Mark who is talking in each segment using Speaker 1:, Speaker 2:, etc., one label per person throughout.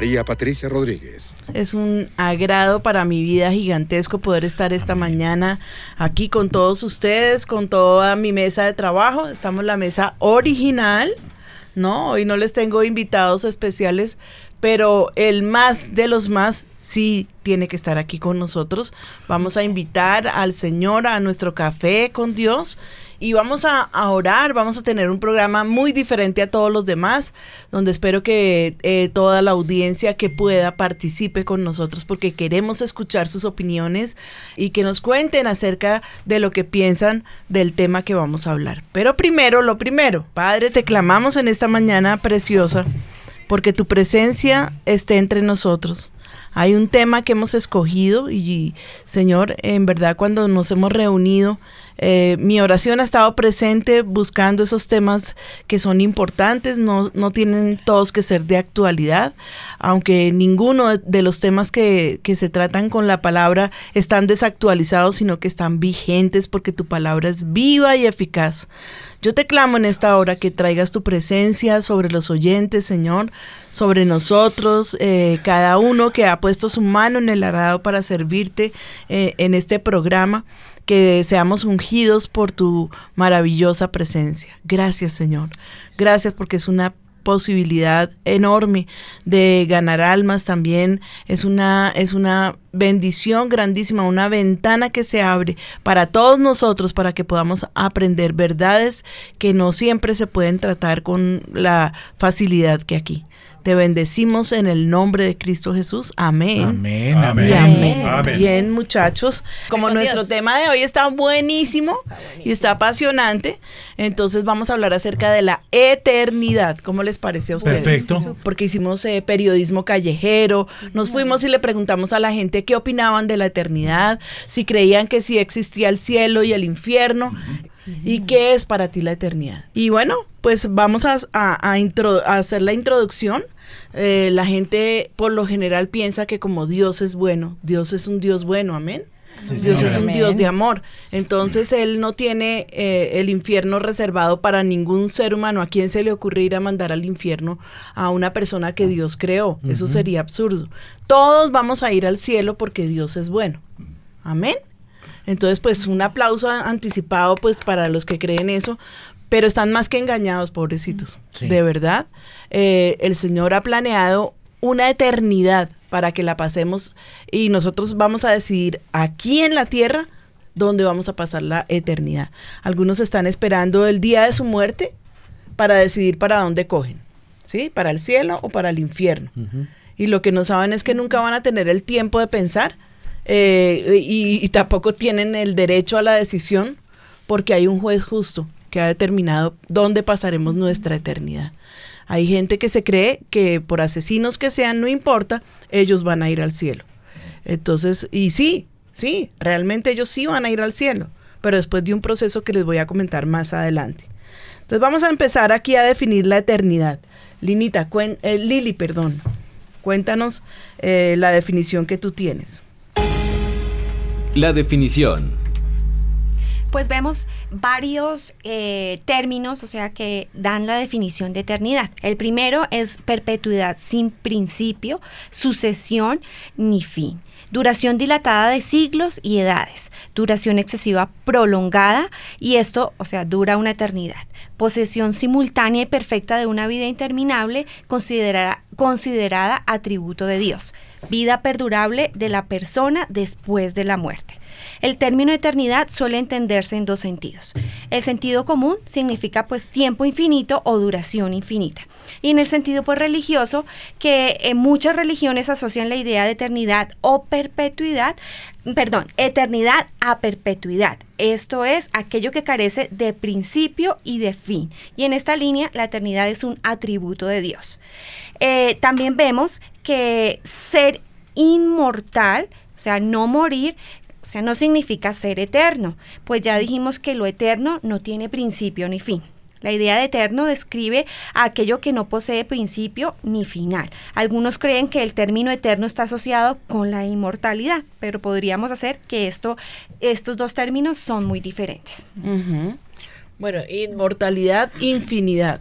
Speaker 1: María Patricia Rodríguez.
Speaker 2: Es un agrado para mi vida gigantesco poder estar esta mañana aquí con todos ustedes, con toda mi mesa de trabajo. Estamos en la mesa original, ¿no? Hoy no les tengo invitados especiales, pero el más de los más sí tiene que estar aquí con nosotros. Vamos a invitar al Señor a nuestro café con Dios y vamos a, orar, vamos a tener un programa muy diferente a todos los demás, donde espero que eh, toda la audiencia que pueda participe con nosotros porque queremos escuchar sus opiniones y que nos cuenten acerca de lo que piensan del tema que vamos a hablar. Pero primero, lo primero, Padre, te clamamos en esta mañana preciosa porque tu presencia esté entre nosotros. Hay un tema que hemos escogido y, Señor, en verdad cuando nos hemos reunido, eh, mi oración ha estado presente buscando esos temas que son importantes, no, no tienen todos que ser de actualidad, aunque ninguno de los temas que, que se tratan con la palabra están desactualizados, sino que están vigentes porque tu palabra es viva y eficaz. Yo te clamo en esta hora que traigas tu presencia sobre los oyentes, Señor, sobre nosotros, eh, cada uno que ha puesto su mano en el arado para servirte eh, en este programa que seamos ungidos por tu maravillosa presencia. Gracias, Señor. Gracias porque es una posibilidad enorme de ganar almas también es una es una bendición grandísima una ventana que se abre para todos nosotros para que podamos aprender verdades que no siempre se pueden tratar con la facilidad que aquí te bendecimos en el nombre de Cristo Jesús. Amén.
Speaker 3: Amén. Amén.
Speaker 2: amén. Bien, muchachos. Como nuestro tema de hoy está buenísimo y está apasionante, entonces vamos a hablar acerca de la eternidad. ¿Cómo les parece a ustedes?
Speaker 3: Perfecto.
Speaker 2: Porque hicimos eh, periodismo callejero, nos fuimos y le preguntamos a la gente qué opinaban de la eternidad, si creían que sí existía el cielo y el infierno. ¿Y qué es para ti la eternidad? Y bueno, pues vamos a, hacer la introducción. Eh, la gente por lo general piensa que como Dios es bueno, Dios es un Dios bueno, amén. Dios es un Dios de amor. Entonces Él no tiene eh, el infierno reservado para ningún ser humano. ¿A quién se le ocurre ir a mandar al infierno a una persona que Dios creó? Eso sería absurdo. Todos vamos a ir al cielo porque Dios es bueno. Amén. Entonces, pues un aplauso anticipado pues para los que creen eso, pero están más que engañados, pobrecitos. De verdad, eh, el Señor ha planeado una eternidad para que la pasemos y nosotros vamos a decidir aquí en la tierra dónde vamos a pasar la eternidad. Algunos están esperando el día de su muerte para decidir para dónde cogen, ¿sí? Para el cielo o para el infierno. Y lo que no saben es que nunca van a tener el tiempo de pensar eh, y, tampoco tienen el derecho a la decisión porque hay un juez justo que ha determinado dónde pasaremos nuestra eternidad. Hay gente que se cree que por asesinos que sean, no importa, ellos van a ir al cielo. Entonces, y sí, sí, realmente ellos sí van a ir al cielo, pero después de un proceso que les voy a comentar más adelante. Entonces vamos a empezar aquí a definir la eternidad. Linita, eh, Lili, perdón, cuéntanos eh, la definición que tú tienes.
Speaker 4: La definición.
Speaker 3: Pues vemos varios eh, términos, o sea, que dan la definición de eternidad. El primero es perpetuidad sin principio, sucesión ni fin. Duración dilatada de siglos y edades. Duración excesiva prolongada y esto, o sea, dura una eternidad. Posesión simultánea y perfecta de una vida interminable considerada, considerada atributo de Dios. Vida perdurable de la persona después de la muerte. El término eternidad suele entenderse en dos sentidos. El sentido común significa pues tiempo infinito o duración infinita. Y en el sentido pues religioso, que en muchas religiones asocian la idea de eternidad o perpetuidad, perdón, eternidad a perpetuidad. Esto es aquello que carece de principio y de fin. Y en esta línea la eternidad es un atributo de Dios. Eh, también vemos que ser inmortal, o sea, no morir, o sea, no significa ser eterno, pues ya dijimos que lo eterno no tiene principio ni fin. La idea de eterno describe aquello que no posee principio ni final. Algunos creen que el término eterno está asociado con la inmortalidad, pero podríamos hacer que esto, estos dos términos son muy diferentes.
Speaker 2: Bueno, inmortalidad, infinidad.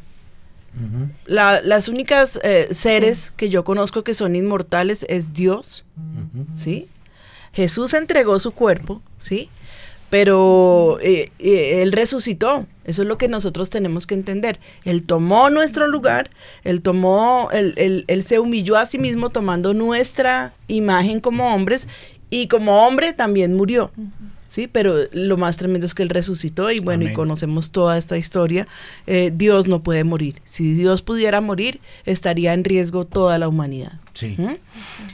Speaker 2: Las únicas eh, seres que yo conozco que son inmortales es Dios, ¿sí? Jesús entregó su cuerpo, ¿sí? Pero eh, eh, Él resucitó. Eso es lo que nosotros tenemos que entender. Él tomó nuestro lugar, Él tomó, él, él, se humilló a sí mismo tomando nuestra imagen como hombres y como hombre también murió. ¿Sí? Pero lo más tremendo es que Él resucitó y bueno, y conocemos toda esta historia. Eh, Dios no puede morir. Si Dios pudiera morir, estaría en riesgo toda la humanidad. Sí.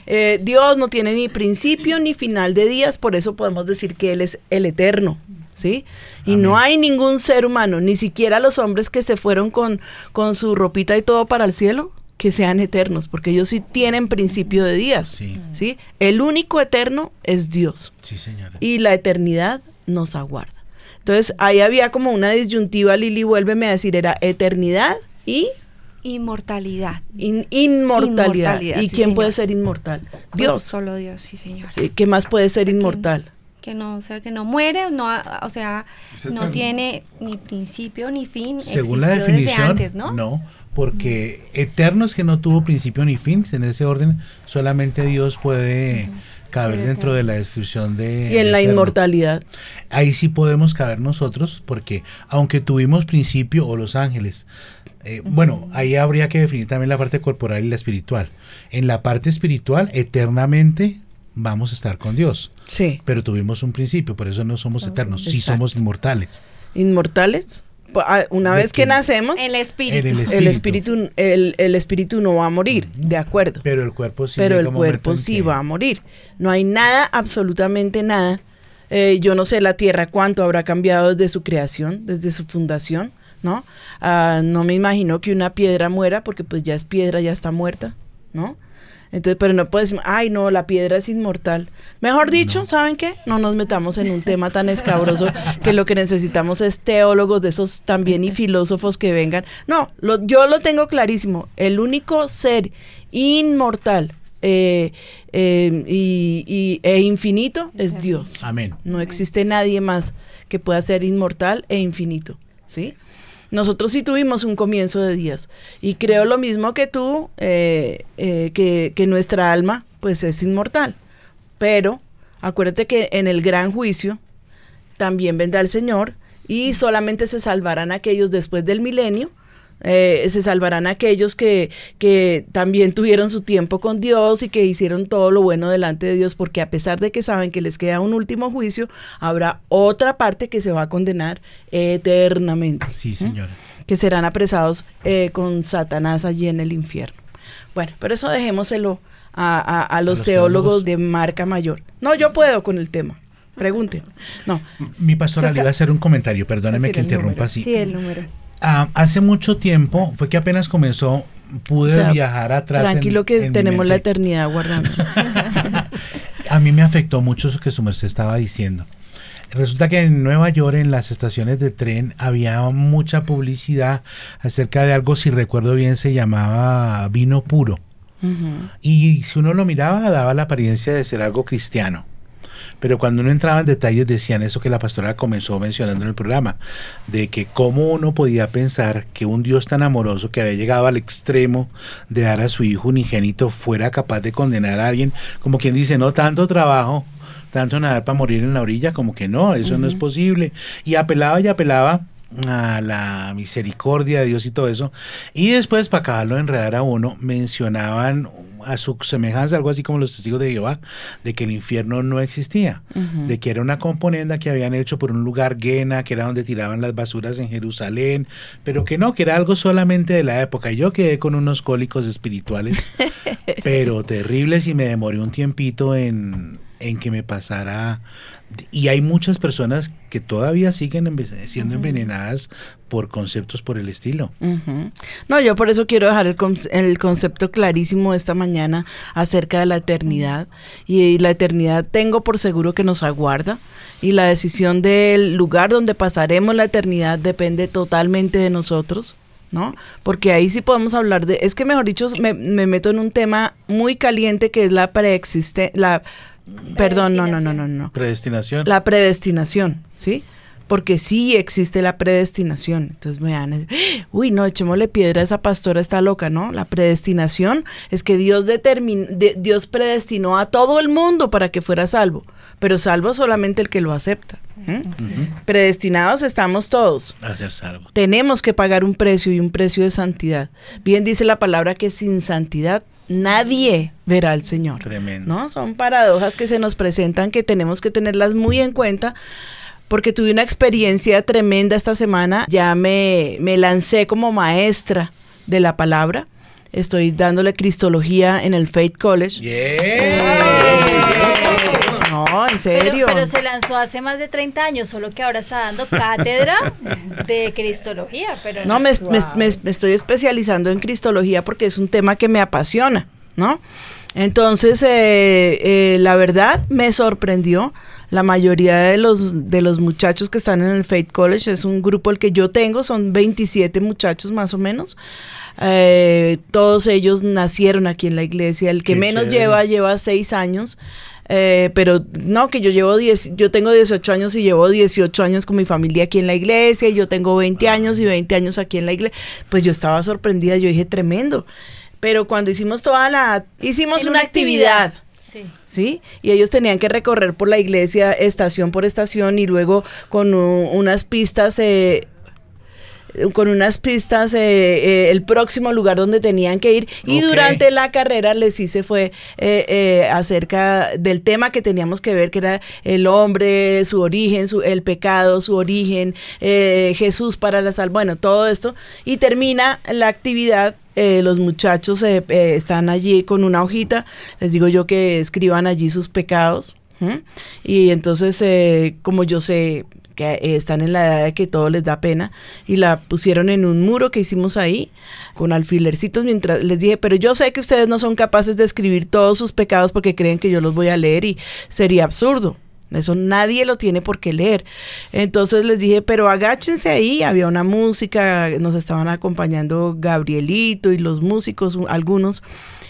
Speaker 2: Eh, Dios no tiene ni principio ni final de días, por eso podemos decir que Él es el eterno. ¿Sí? Y no hay ningún ser humano, ni siquiera los hombres que se fueron con, con su ropita y todo para el cielo, que sean eternos, porque ellos sí tienen principio de días. Sí. El único eterno es Dios. Sí, señora. Y la eternidad nos aguarda. Entonces, ahí había como una disyuntiva, Lili, vuélveme a decir, era eternidad y...
Speaker 3: Inmortalidad.
Speaker 2: inmortalidad. ¿Y quién puede ser inmortal?
Speaker 3: Pues
Speaker 2: Dios.
Speaker 3: solo Dios, sí, señor.
Speaker 2: ¿Qué más puede ser inmortal?
Speaker 3: Que, no, o sea, que no muere, no, o sea, no tiene ni principio ni fin.
Speaker 4: Según la definición, antes, ¿no? No, porque eterno es que no tuvo principio ni fin, en ese orden solamente Dios puede caber dentro de la descripción de...
Speaker 2: Y en la inmortalidad.
Speaker 4: Ahí sí podemos caber nosotros, porque aunque tuvimos principio, o los ángeles, eh, bueno, ahí habría que definir también la parte corporal y la espiritual. En la parte espiritual, eternamente vamos a estar con Dios. Sí. Pero tuvimos un principio, por eso no somos eternos, sí somos inmortales.
Speaker 2: ¿Inmortales? Ah, una vez que nacemos,
Speaker 3: el espíritu.
Speaker 2: El espíritu, el, espíritu, no va a morir, de acuerdo.
Speaker 4: Pero el cuerpo sí.
Speaker 2: Pero el cuerpo sí va a morir. No hay nada, absolutamente nada. Eh, yo no sé la Tierra cuánto habrá cambiado desde su creación, desde su fundación, ¿no? Ah, no me imagino que una piedra muera porque pues ya es piedra, ya está muerta, ¿no? Entonces, pero no puedes decir, ay, no, la piedra es inmortal. Mejor dicho, ¿saben qué? No nos metamos en un tema tan escabroso que lo que necesitamos es teólogos de esos también y filósofos que vengan. No, yo lo tengo clarísimo. El único ser inmortal eh, eh, y, e infinito es Dios.
Speaker 4: Amén.
Speaker 2: No existe nadie más que pueda ser inmortal e infinito. ¿Sí? Nosotros sí tuvimos un comienzo de días y creo lo mismo que tú, eh, eh, que, que nuestra alma pues es inmortal. Pero acuérdate que en el gran juicio también vendrá el Señor y solamente se salvarán aquellos después del milenio eh, se salvarán aquellos que, que también tuvieron su tiempo con Dios y que hicieron todo lo bueno delante de Dios, porque a pesar de que saben que les queda un último juicio, habrá otra parte que se va a condenar eternamente.
Speaker 4: Sí, señora.
Speaker 2: Que serán apresados eh, con Satanás allí en el infierno. Bueno, pero eso dejémoselo a, los, teólogos, de marca mayor. No, yo puedo con el tema. Pregunten. No.
Speaker 4: Mi pastora le iba a hacer un comentario, perdóneme que interrumpa así.
Speaker 3: Sí, el número.
Speaker 4: Ah, hace mucho tiempo, fue que apenas comenzó, pude viajar atrás.
Speaker 2: Tranquilo que tenemos la eternidad guardando.
Speaker 4: a mí me afectó mucho eso que su merced estaba diciendo. Resulta que en Nueva York, en las estaciones de tren, había mucha publicidad acerca de algo, si recuerdo bien, se llamaba vino puro. Y si uno lo miraba, daba la apariencia de ser algo cristiano. Pero cuando uno entraba en detalles decían eso que la pastora comenzó mencionando en el programa, de que cómo uno podía pensar que un Dios tan amoroso que había llegado al extremo de dar a su hijo unigénito fuera capaz de condenar a alguien, como quien dice, no tanto trabajo, tanto nadar para morir en la orilla, como que no, eso no es posible. Y apelaba y apelaba a la misericordia de Dios y todo eso. Y después, para acabarlo de enredar a uno, mencionaban a su semejanza, algo así como los testigos de Jehová, de que el infierno no existía, de que era una componenda que habían hecho por un lugar Guena, que era donde tiraban las basuras en Jerusalén, pero que no, que era algo solamente de la época. Y yo quedé con unos cólicos espirituales, pero terribles y me demoré un tiempito en, en que me pasara y hay muchas personas que todavía siguen siendo envenenadas por conceptos por el estilo.
Speaker 2: No, yo por eso quiero dejar el, el, concepto clarísimo esta mañana acerca de la eternidad. Y la eternidad tengo por seguro que nos aguarda. Y la decisión del lugar donde pasaremos la eternidad depende totalmente de nosotros. ¿no? Porque ahí sí podemos hablar de, es que mejor dicho, me, me meto en un tema muy caliente que es la preexiste, la Perdón, no, no, no, no, no.
Speaker 4: Predestinación.
Speaker 2: La predestinación, ¿sí? Porque sí existe la predestinación. Entonces me van a decir, uy, no, echémosle piedra a esa pastora, está loca, ¿no? La predestinación es que Dios, determin, Dios predestinó a todo el mundo para que fuera salvo, pero salvo solamente el que lo acepta. Predestinados estamos todos.
Speaker 4: A ser salvos.
Speaker 2: Tenemos que pagar un precio y un precio de santidad. Bien dice la palabra que sin santidad nadie verá al Señor.
Speaker 4: Tremendo.
Speaker 2: ¿no? Son paradojas que se nos presentan que tenemos que tenerlas muy en cuenta porque tuve una experiencia tremenda esta semana. Ya me, me lancé como maestra de la palabra. Estoy dándole cristología en el Faith College. No, en serio.
Speaker 5: Pero, se lanzó hace más de 30 años, solo que ahora está dando cátedra de cristología. Pero
Speaker 2: no, me, estoy especializando en cristología porque es un tema que me apasiona, ¿no? Entonces, eh, eh, la verdad me sorprendió. La mayoría de los, de los muchachos que están en el Faith College es un grupo el que yo tengo, son 27 muchachos más o menos. Eh, todos ellos nacieron aquí en la iglesia. El que menos lleva, lleva seis años. Eh, pero no, que yo llevo 10, yo tengo 18 años y llevo 18 años con mi familia aquí en la iglesia, y yo tengo 20 años y 20 años aquí en la iglesia, pues yo estaba sorprendida, yo dije, tremendo. Pero cuando hicimos toda la, hicimos una, actividad. Sí. Y ellos tenían que recorrer por la iglesia estación por estación y luego con unas pistas eh, con unas pistas eh, eh, el próximo lugar donde tenían que ir. Y durante la carrera les hice fue eh, acerca del tema que teníamos que ver que era el hombre, su origen, su, el pecado, su origen, Jesús para la sal, bueno, todo esto. Y termina la actividad los muchachos están allí con una hojita, les digo yo que escriban allí sus pecados. Y entonces, como yo sé que están en la edad de que todo les da pena, y la pusieron en un muro que hicimos ahí con alfilercitos mientras les dije, pero yo sé que ustedes no son capaces de escribir todos sus pecados porque creen que yo los voy a leer y sería absurdo. Eso nadie lo tiene por qué leer. Entonces les dije, pero agáchense ahí. Había una música, nos estaban acompañando Gabrielito y los músicos, algunos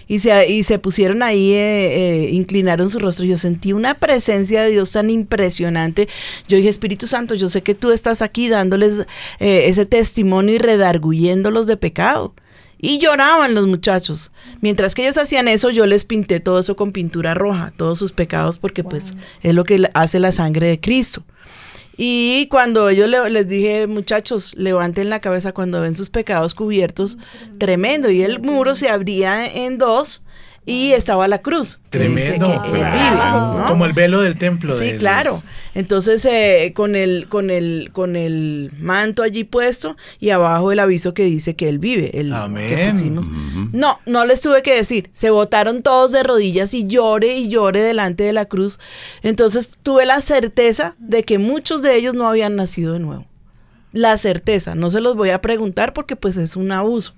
Speaker 2: y se, y se pusieron ahí, eh, eh, inclinaron su rostro. Yo sentí una presencia de Dios tan impresionante. Yo dije, Espíritu Santo, yo sé que tú estás aquí dándoles eh, ese testimonio y redarguyéndolos de pecado. Y lloraban los muchachos. Mientras que ellos hacían eso, yo les pinté todo eso con pintura roja, todos sus pecados, porque pues es lo que hace la sangre de Cristo. Y cuando yo les dije, muchachos, levanten la cabeza cuando ven sus pecados cubiertos, tremendo. Y el muro se abría en dos y estaba la cruz.
Speaker 4: Tremendo. Como el velo del templo.
Speaker 2: Sí, claro. Entonces, eh, con, el, con, el, con el manto allí puesto y abajo el aviso que dice que él vive. El, Que pusimos. No, no les tuve que decir. Se botaron todos de rodillas y llore y llore delante de la cruz. Entonces, tuve la certeza de que muchos de ellos no habían nacido de nuevo. La certeza. No se los voy a preguntar porque pues es un abuso.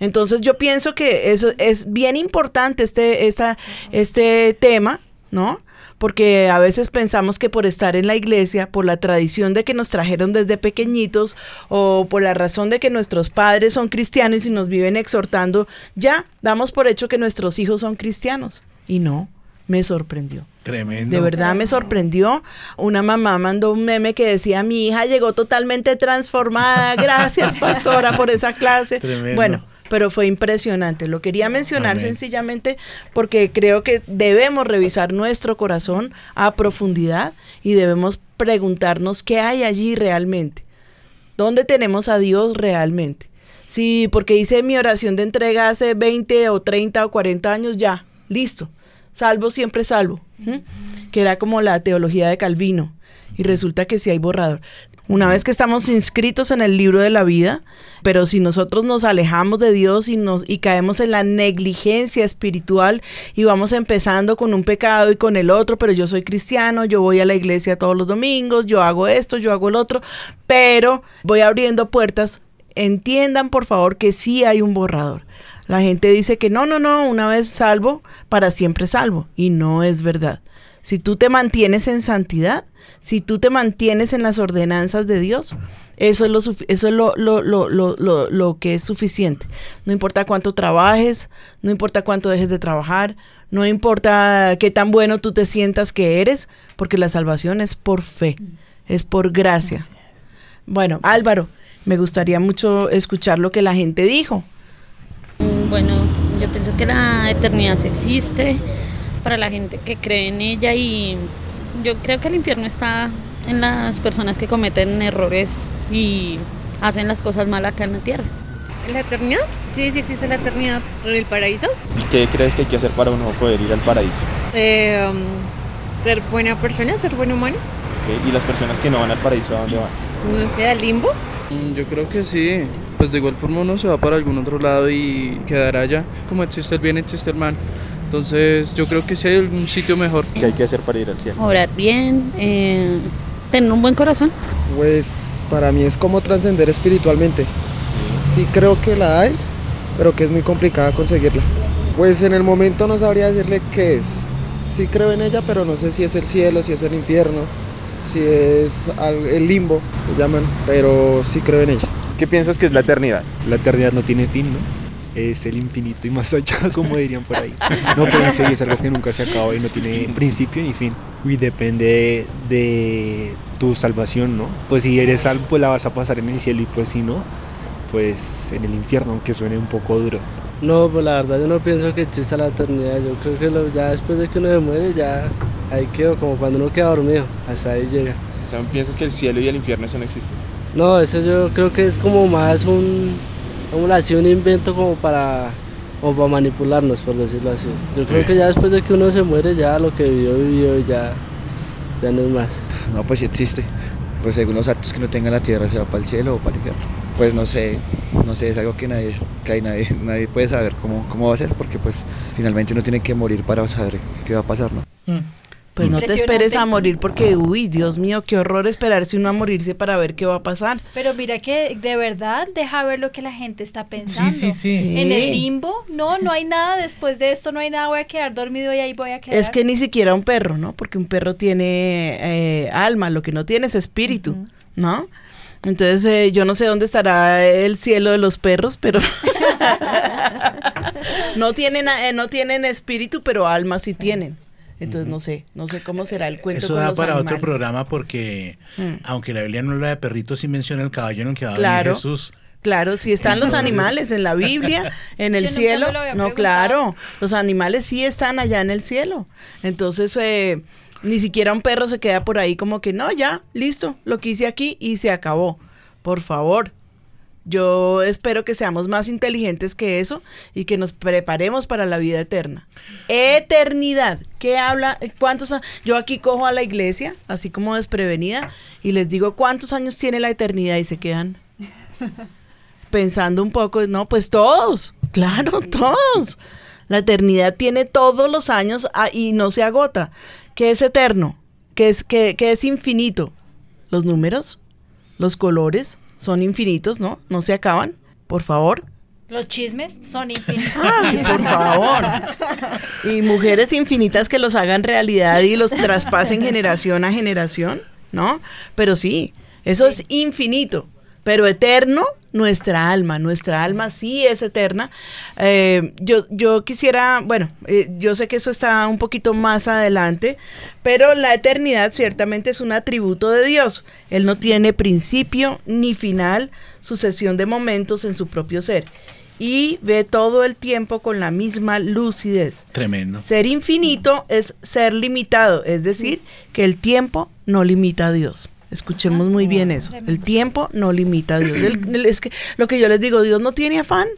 Speaker 2: Entonces yo pienso que eso es bien importante este, esta, este tema, ¿no? Porque a veces pensamos que por estar en la iglesia, por la tradición de que nos trajeron desde pequeñitos o por la razón de que nuestros padres son cristianos y nos viven exhortando, ya damos por hecho que nuestros hijos son cristianos. Y no, me sorprendió.
Speaker 4: Tremendo.
Speaker 2: De verdad me sorprendió. Una mamá mandó un meme que decía, mi hija llegó totalmente transformada. Gracias, pastora, por esa clase.
Speaker 4: Tremendo.
Speaker 2: Bueno, pero fue impresionante. Lo quería mencionar
Speaker 4: Amén.
Speaker 2: sencillamente porque creo que debemos revisar nuestro corazón a profundidad y debemos preguntarnos qué hay allí realmente. ¿Dónde tenemos a Dios realmente? Sí, porque hice mi oración de entrega hace 20 o 30 o 40 años, ya, listo. Salvo siempre salvo. Que era como la teología de Calvino. Y resulta que sí hay borrador. Una vez que estamos inscritos en el libro de la vida, pero si nosotros nos alejamos de Dios y nos y caemos en la negligencia espiritual y vamos empezando con un pecado y con el otro, pero yo soy cristiano, yo voy a la iglesia todos los domingos, yo hago esto, yo hago el otro, pero voy abriendo puertas. Entiendan por favor que sí hay un borrador. La gente dice que no, no, no, una vez salvo, para siempre salvo. Y no es verdad. Si tú te mantienes en santidad, si tú te mantienes en las ordenanzas de Dios, eso es lo, eso es lo, lo, lo, lo, lo- lo que es suficiente. No importa cuánto trabajes, no importa cuánto dejes de trabajar, no importa qué tan bueno tú te sientas que eres, porque la salvación es por fe, es por gracia. Bueno, Álvaro, me gustaría mucho escuchar lo que la gente dijo.
Speaker 6: Bueno, yo pienso que la eternidad existe para la gente que cree en ella y yo creo que el infierno está en las personas que cometen errores y hacen las cosas mal acá en la tierra.
Speaker 7: ¿La eternidad? Sí, sí existe la eternidad en el paraíso.
Speaker 8: ¿Y qué crees que hay que hacer para uno poder ir al paraíso?
Speaker 7: Eh, um, ser buena persona, ser buen humano.
Speaker 8: ¿Y las personas que no van al paraíso a dónde van?
Speaker 7: No sé, al limbo.
Speaker 9: Mm, Yo creo que sí, pues de igual forma uno se va para algún otro lado y quedará allá. Como existe el bien, existe el mal. Entonces yo creo que sí hay algún sitio mejor.
Speaker 8: ¿Qué hay que hacer para ir al cielo?
Speaker 6: Obrar bien, eh, tener un buen corazón.
Speaker 10: Pues para mí es como trascender espiritualmente. Sí creo que la hay, pero que es muy complicada conseguirla. Pues en el momento no sabría decirle qué es. Sí creo en ella, pero no sé si es el cielo, si es el infierno, si es el limbo, lo llaman, pero sí creo en ella.
Speaker 8: ¿Qué piensas que es la eternidad?
Speaker 11: La eternidad no tiene fin, ¿no? Es el infinito y más allá, como dirían por ahí. No, pero en serio es algo que nunca se acaba y no tiene principio ni fin. Y depende de tu salvación, ¿no? Pues si eres salvo, pues la vas a pasar en el cielo y pues si no, pues en el infierno, aunque suene un poco duro.
Speaker 12: No, pues la verdad yo no pienso que exista la eternidad. Yo creo que lo- ya después de que uno se muere, ya ahí quedó, como cuando uno queda dormido. Hasta ahí llega.
Speaker 8: O sea, ¿piensas que el cielo y el infierno eso no existen?
Speaker 12: No, eso yo creo que es como más un, como así, un invento como para, como para manipularnos, por decirlo así. Yo creo que ya después de que uno se muere, ya lo que vivió, vivió y ya, ya no es más.
Speaker 13: No, pues sí existe. Pues según los actos que uno tenga en la tierra, se va para el cielo o para el infierno. Pues no sé, no sé, es algo que nadie, que hay nadie, nadie puede saber cómo, cómo va a ser, porque pues finalmente uno tiene que morir para saber qué va a pasar, ¿no?
Speaker 2: Pues no te esperes a morir porque, uy, Dios mío, qué horror esperarse uno a morirse para ver qué va a pasar.
Speaker 5: Pero mira que de verdad deja ver lo que la gente está pensando.
Speaker 2: sí, sí.
Speaker 5: En el
Speaker 2: Sí.
Speaker 5: limbo, no, no hay nada después de esto, no hay nada, voy a quedar dormido y ahí voy a quedar.
Speaker 2: Es que ni siquiera un perro, ¿no? Porque un perro tiene eh, alma, lo que no tiene es espíritu, ¿no? Entonces eh, yo no sé dónde estará el cielo de los perros, pero no tienen eh, no tienen espíritu, pero alma sí tienen. Entonces no sé, no sé cómo será el cuento
Speaker 4: Eso
Speaker 2: con
Speaker 4: da
Speaker 2: los
Speaker 4: para otro programa porque,
Speaker 2: Mm.
Speaker 4: aunque la Biblia no habla de perritos, sí menciona el caballo en el que va a
Speaker 2: Claro.
Speaker 4: Jesús.
Speaker 2: Claro, si están los animales en la Biblia, en el cielo, no,
Speaker 5: preguntado.
Speaker 2: claro, los animales sí están allá en el cielo. Entonces, eh, ni siquiera un perro se queda por ahí como que, no, ya, listo, lo que hice aquí y se acabó. Por favor, yo espero que seamos más inteligentes que eso y que nos preparemos para la vida eterna. Eternidad. ¿Qué habla? ¿Cuántos a- Yo aquí cojo a la iglesia, así como desprevenida, y les digo, ¿cuántos años tiene la eternidad? Y se quedan pensando un poco, no, pues todos, claro, todos. La eternidad tiene todos los años ah, y no se agota. ¿Qué es eterno? ¿Qué es, qué, qué es infinito? Los números, los colores son infinitos, ¿no? No se acaban, por favor.
Speaker 5: Los chismes son infinitos.
Speaker 2: Ay, por favor. Y mujeres infinitas que los hagan realidad y los traspasen generación a generación, ¿no? Pero sí, eso es infinito. Pero eterno, nuestra alma. Nuestra alma sí es eterna. Eh, yo, yo quisiera, bueno, eh, yo sé que eso está un poquito más adelante, pero la eternidad ciertamente es un atributo de Dios. Él no tiene principio ni final, sucesión de momentos en su propio ser. Y ve todo el tiempo con la misma lucidez.
Speaker 4: Tremendo.
Speaker 2: Ser infinito es ser limitado, es decir, que el tiempo no limita a Dios. Escuchemos muy bien eso. El tiempo no limita a Dios. El- el- es que lo que yo les digo, Dios no tiene afán.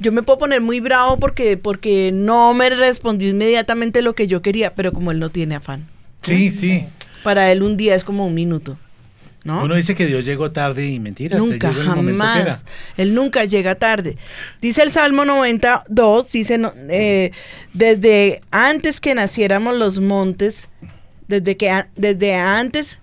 Speaker 2: Yo me puedo poner muy bravo porque, porque no me respondió inmediatamente lo que yo quería, pero como él no tiene afán.
Speaker 4: Sí, sí.
Speaker 2: Para él un día es como un minuto. ¿no?
Speaker 4: Uno dice que Dios llegó tarde y mentiras.
Speaker 2: Nunca,
Speaker 4: llegó en el momento que era.
Speaker 2: jamás. Él nunca llega tarde. Dice el Salmo 92, dice, eh, desde antes que naciéramos los montes, desde, que, desde antes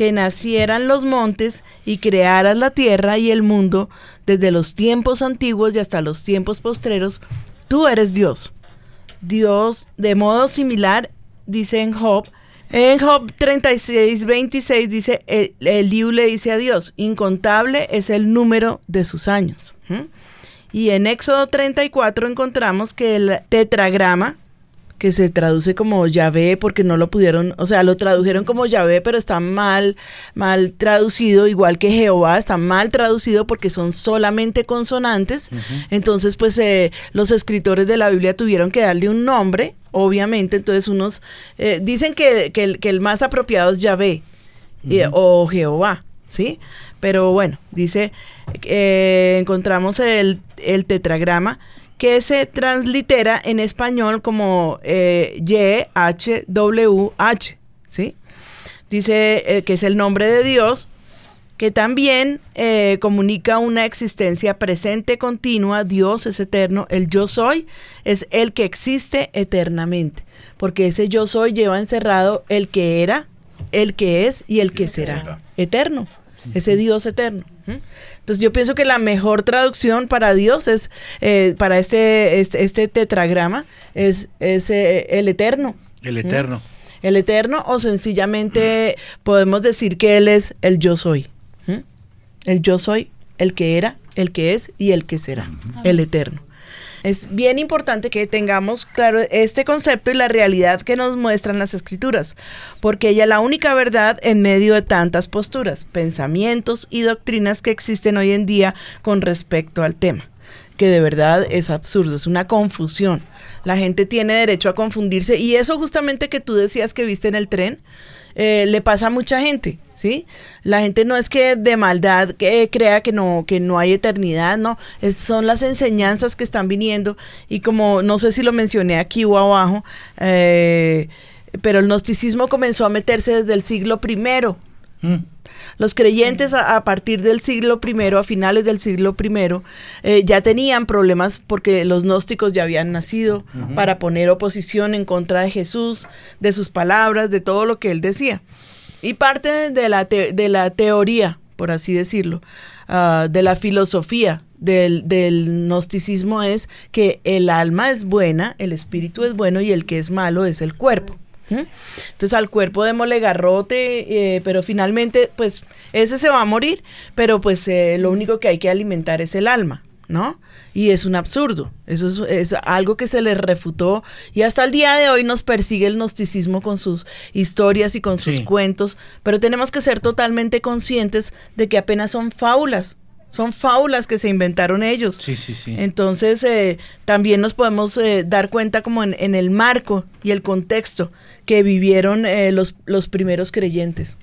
Speaker 2: que nacieran los montes y crearas la tierra y el mundo, desde los tiempos antiguos y hasta los tiempos postreros, tú eres Dios. Dios, de modo similar, dice en Job, en Job 36, 26 dice, el, Eliú le dice a Dios, incontable es el número de sus años. Y en Éxodo 34 encontramos que el tetragrama, que se traduce como Yahvé porque no lo pudieron, o sea, lo tradujeron como Yahvé, pero está mal, mal traducido, igual que Jehová, está mal traducido porque son solamente consonantes. Entonces, pues eh, los escritores de la Biblia tuvieron que darle un nombre, obviamente. Entonces, unos eh, dicen que, que el, que el más apropiado es Yahvé o Jehová, ¿sí? Pero bueno, dice, eh, encontramos el, el tetragrama que se translitera en español como eh, YHWH, ¿sí? Dice eh, que es el nombre de Dios, que también eh, comunica una existencia presente continua, Dios es eterno, el yo soy es el que existe eternamente, porque ese yo soy lleva encerrado el que era, el que es y el que será, eterno, ese Dios eterno. Entonces yo pienso que la mejor traducción para Dios es, eh, para este, este, este tetragrama, es, es eh, el eterno.
Speaker 4: El eterno.
Speaker 2: El eterno o sencillamente podemos decir que Él es el yo soy. El yo soy, el que era, el que es y el que será, el eterno. Es bien importante que tengamos claro este concepto y la realidad que nos muestran las escrituras, porque ella es la única verdad en medio de tantas posturas, pensamientos y doctrinas que existen hoy en día con respecto al tema, que de verdad es absurdo, es una confusión. La gente tiene derecho a confundirse y eso justamente que tú decías que viste en el tren, eh, le pasa a mucha gente, ¿sí? La gente no es que de maldad que crea que no, que no hay eternidad, no, son las enseñanzas que están viniendo y como no sé si lo mencioné aquí o abajo, eh, pero el gnosticismo comenzó a meterse desde el siglo primero. Los creyentes a, a partir del siglo primero, a finales del siglo primero, eh, ya tenían problemas porque los gnósticos ya habían nacido para poner oposición en contra de Jesús, de sus palabras, de todo lo que él decía. Y parte de la, te- de la teoría, por así decirlo, ah, de la filosofía del, del gnosticismo es que el alma es buena, el espíritu es bueno y el que es malo es el cuerpo. ¿M? Entonces al cuerpo démosle garrote, eh, pero finalmente pues ese se va a morir, pero pues eh, lo único que hay que alimentar es el alma, ¿no? Y es un absurdo, eso es, es algo que se les refutó y hasta el día de hoy nos persigue el gnosticismo con sus historias y con sus
Speaker 4: Sí.
Speaker 2: cuentos, pero tenemos que ser totalmente conscientes de que apenas son fábulas. Son fábulas que se inventaron ellos.
Speaker 4: Sí, sí, sí.
Speaker 2: Entonces, eh, también nos podemos eh, dar cuenta como en, en el marco y el contexto que vivieron eh, los, los primeros creyentes.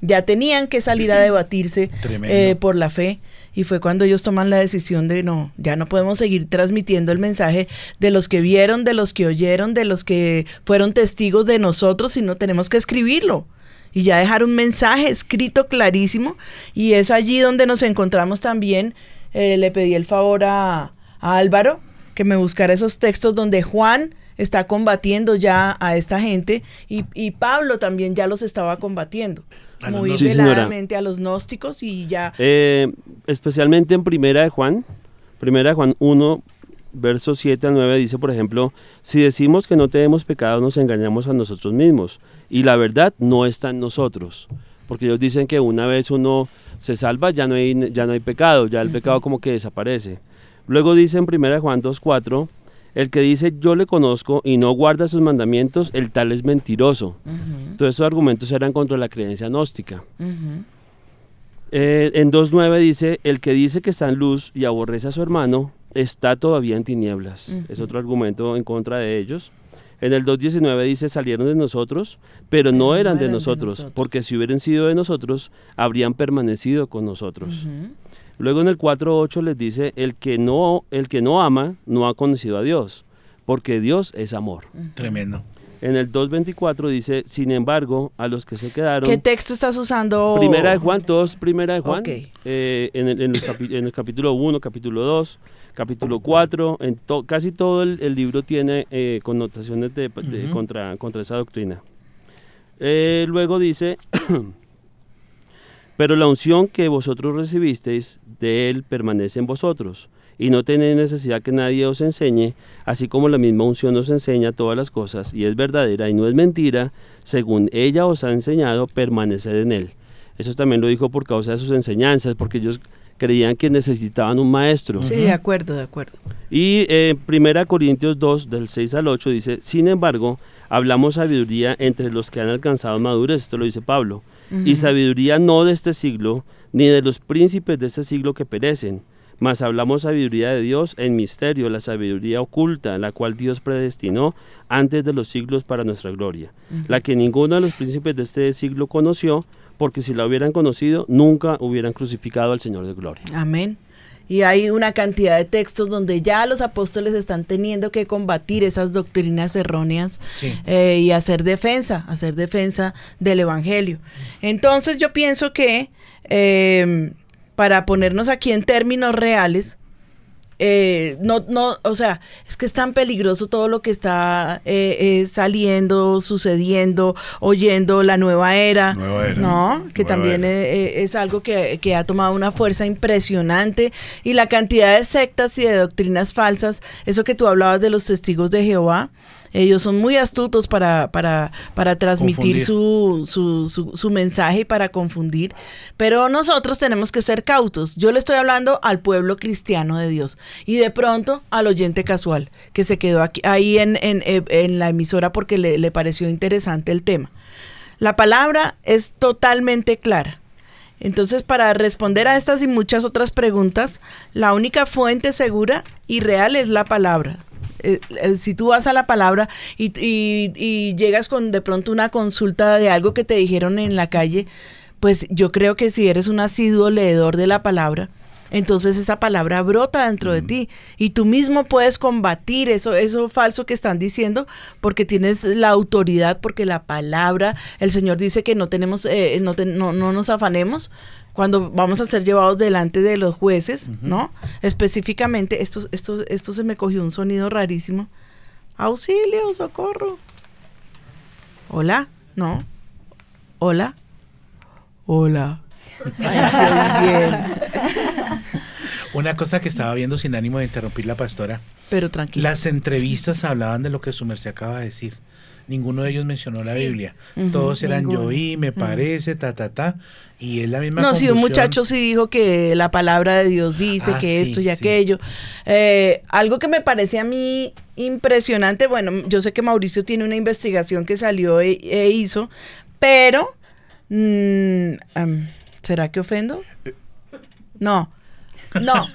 Speaker 2: Ya tenían que salir a debatirse eh, por la fe y fue cuando ellos toman la decisión de no, ya no podemos seguir transmitiendo el mensaje de los que vieron, de los que oyeron, de los que fueron testigos de nosotros, sino tenemos que escribirlo y ya dejar un mensaje escrito clarísimo y es allí donde nos encontramos también. eh, le pedí el favor a, a Álvaro que me buscara esos textos donde Juan está combatiendo ya a esta gente y, y Pablo también ya los estaba combatiendo
Speaker 14: A
Speaker 2: muy.
Speaker 14: Sí, señora.
Speaker 2: veladamente a los gnósticos y ya
Speaker 14: Eh, especialmente en Primera de Juan, Primera de Juan 1, versos 7 al 9 dice, por ejemplo, si decimos que no tenemos pecado, nos engañamos a nosotros mismos y la verdad no está en nosotros. porque ellos dicen que una vez uno se salva ya no hay, ya no hay pecado, ya el pecado como que desaparece. Luego dice en 1 Juan 2.4, el que dice yo le conozco y no guarda sus mandamientos, el tal es mentiroso. Todos estos argumentos eran contra la creencia gnóstica. Eh, en 2.9 dice, el que dice que está en luz y aborrece a su hermano, está todavía en tinieblas. Es otro argumento en contra de ellos. En el 2.19 dice, salieron de nosotros, pero no eran de nosotros, porque si hubieran sido de nosotros, habrían permanecido con nosotros. Luego en el 4.8 les dice, el que, no, el que no ama no ha conocido a Dios, porque Dios es amor.
Speaker 4: Tremendo.
Speaker 14: En el 2.24 dice, sin embargo, a los que se quedaron...
Speaker 2: ¿Qué texto estás usando?
Speaker 14: Primera de Juan, todos Primera de Juan.
Speaker 2: Ok.
Speaker 14: eh, en, el, en los en el capítulo 1, capítulo 2, capítulo 4, en to- casi todo el, el libro tiene eh, connotaciones de, contra, contra esa doctrina. Eh, luego dice, pero la unción que vosotros recibisteis de él permanece en vosotros, y no tenéis necesidad que nadie os enseñe, así como la misma unción os enseña todas las cosas, y es verdadera y no es mentira, según ella os ha enseñado, permaneced en él. Eso también lo dijo por causa de sus enseñanzas, porque ellos creían que necesitaban un maestro.
Speaker 2: Sí, de acuerdo, de acuerdo.
Speaker 14: Y eh, Primera Corintios 2, del 6 al 8, dice, sin embargo, hablamos sabiduría entre los que han alcanzado madurez, esto lo dice Pablo, y
Speaker 15: Ujú.
Speaker 14: sabiduría no de este siglo, ni de los príncipes de este siglo que perecen, mas hablamos sabiduría de Dios en misterio, la sabiduría oculta, la cual Dios predestinó antes de los siglos para nuestra gloria,
Speaker 2: Ujú.
Speaker 14: la que ninguno de los príncipes de este siglo conoció, porque si la hubieran conocido, nunca hubieran crucificado al Señor de gloria.
Speaker 2: Amén. Y hay una cantidad de textos donde ya los apóstoles están teniendo que combatir esas doctrinas erróneas
Speaker 4: Sí.
Speaker 2: eh, y hacer defensa, hacer defensa del Evangelio. Entonces yo pienso que eh, para ponernos aquí en términos reales, eh, no, no, o sea, es que es tan peligroso todo lo que está eh, eh, saliendo, sucediendo, oyendo la nueva era,
Speaker 15: Nueva era.
Speaker 2: ¿no? Que
Speaker 15: Nueva
Speaker 2: también eh, eh, es algo que, que ha tomado una fuerza impresionante y la cantidad de sectas y de doctrinas falsas, eso que tú hablabas de los testigos de Jehová, ellos son muy astutos para, para, para transmitir su, su, su, su mensaje y para confundir, pero nosotros tenemos que ser cautos. Yo le estoy hablando al pueblo cristiano de Dios y de pronto al oyente casual que se quedó aquí, ahí en, en, eh, en la emisora porque le, le pareció interesante el tema. La palabra es totalmente clara. Entonces, para responder a estas y muchas otras preguntas, la única fuente segura y real es la palabra. Eh, eh, si tú vas a la palabra y, y- y llegas con de pronto una consulta de algo que te dijeron en la calle, pues yo creo que si eres un asiduo leedor de la palabra, entonces esa palabra brota dentro de ti. Y tú mismo puedes combatir eso, eso falso que están diciendo porque tienes la autoridad, porque la palabra, el Señor dice que no tenemos, eh, no, te- no, no nos afanemos cuando vamos a ser llevados delante de los jueces, ¿no? Específicamente, esto, esto, esto se me cogió un sonido rarísimo. Auxilio, socorro. Hola, no. Hola. Hola. Ay, bien.
Speaker 4: Una cosa que estaba viendo sin ánimo de interrumpir la pastora.
Speaker 2: Pero tranquila.
Speaker 4: Las entrevistas hablaban de lo que su merced acaba de decir. Ninguno de ellos mencionó la
Speaker 2: Sí.
Speaker 4: Biblia. Todos eran yo
Speaker 2: ninguno.
Speaker 4: y me parece, ta, ta, ta. Y es la misma
Speaker 2: No, si un muchacho sí dijo que la palabra de Dios dice
Speaker 4: Ah,
Speaker 2: que
Speaker 4: sí,
Speaker 2: esto y
Speaker 4: sí.
Speaker 2: aquello. Eh, algo que me parece a mí impresionante, bueno, yo sé que Mauricio tiene una investigación que salió e, e hizo, pero, mm, ¿será que ofendo? No, no.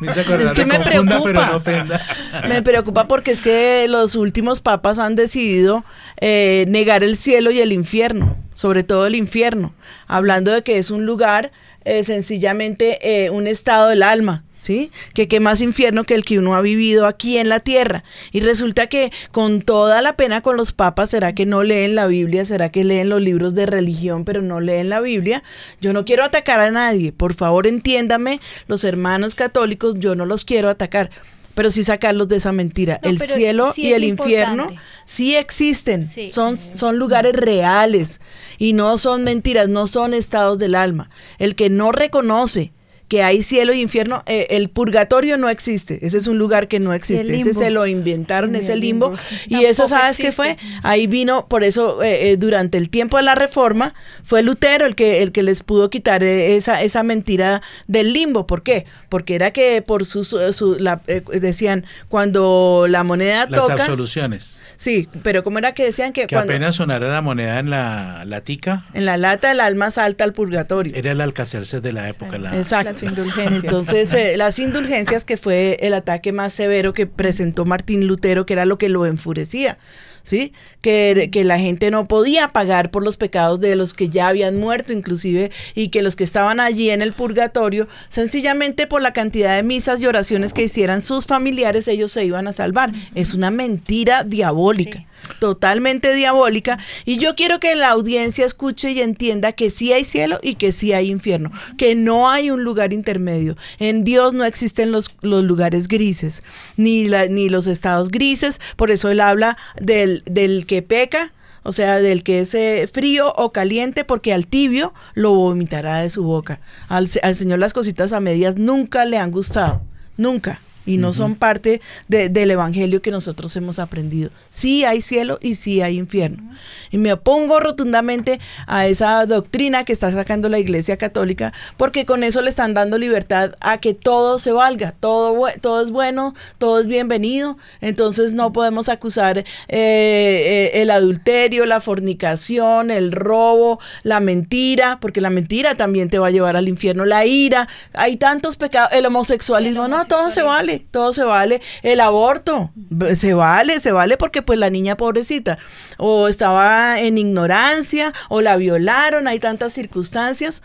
Speaker 4: Me hizo acordar
Speaker 2: Es que me
Speaker 4: confunda, pero
Speaker 2: preocupa.
Speaker 4: no ofenda.
Speaker 2: Me preocupa porque es que los últimos papas han decidido eh, negar el cielo y el infierno, sobre todo el infierno, hablando de que es un lugar eh, sencillamente eh, un estado del alma. ¿Sí? Que qué más infierno que el que uno ha vivido aquí en la tierra. Y resulta que con toda la pena con los papas, ¿será que no leen la Biblia? ¿Será que leen los libros de religión pero no leen la Biblia? Yo no quiero atacar a nadie. Por favor, entiéndame, los hermanos católicos, yo no los quiero atacar pero sí sacarlos de esa mentira.
Speaker 5: No,
Speaker 2: el cielo
Speaker 5: sí
Speaker 2: y el infierno sí existen,
Speaker 5: Sí.
Speaker 2: son, son lugares reales y no son mentiras, no son estados del alma. El que no reconoce que hay cielo y infierno, eh, el purgatorio no existe, ese es un lugar que no existe, ese se lo inventaron, ese
Speaker 15: el
Speaker 2: limbo,
Speaker 15: limbo.
Speaker 2: y eso sabes qué fue,
Speaker 15: existe.
Speaker 2: ahí vino, por eso eh, eh, durante el tiempo de la reforma fue Lutero el que, el que les pudo quitar eh, esa, esa mentira del limbo, ¿por qué? Porque era que por sus, su, la, eh, decían, cuando la moneda
Speaker 4: Las
Speaker 2: toca,
Speaker 4: absoluciones.
Speaker 2: sí, pero como era que decían que,
Speaker 4: Que
Speaker 2: cuando
Speaker 4: apenas sonara la moneda en la latica,
Speaker 2: en la lata el alma salta al purgatorio.
Speaker 4: era el alcacerse de la época. la-
Speaker 2: Exacto.
Speaker 15: Las indulgencias.
Speaker 2: Entonces, eh, las indulgencias, que fue el ataque más severo que presentó Martín Lutero, que era lo que lo enfurecía, ¿sí? Que, que la gente no podía pagar por los pecados de los que ya habían muerto, inclusive, y que los que estaban allí en el purgatorio, sencillamente por la cantidad de misas y oraciones que hicieran sus familiares, ellos se iban a salvar. Es una mentira diabólica. Totalmente diabólica. Y yo quiero que la audiencia escuche y entienda que sí hay cielo y que sí hay infierno, que no hay un lugar intermedio. En Dios no existen los, los lugares grises, ni, la- ni los estados grises. Por eso él habla del, del que peca. O sea, del que es eh, frío o caliente, porque al tibio lo vomitará de su boca. Al, se- al Señor las cositas a medias nunca le han gustado, nunca y no son parte de- del evangelio que nosotros hemos aprendido. Sí hay cielo y sí hay infierno. Y me opongo rotundamente a esa doctrina que está sacando la Iglesia Católica, porque con eso le están dando libertad a que todo se valga, todo, todo es bueno, todo es bienvenido. Entonces no podemos acusar eh, eh, el adulterio, la fornicación, el robo, la mentira, porque la mentira también te va a llevar al infierno, la ira, hay tantos pecados, el homosexualismo, no, todo se vale, todo se vale, el aborto, se vale, se vale porque pues la niña pobrecita o estaba en ignorancia o la violaron, hay tantas circunstancias.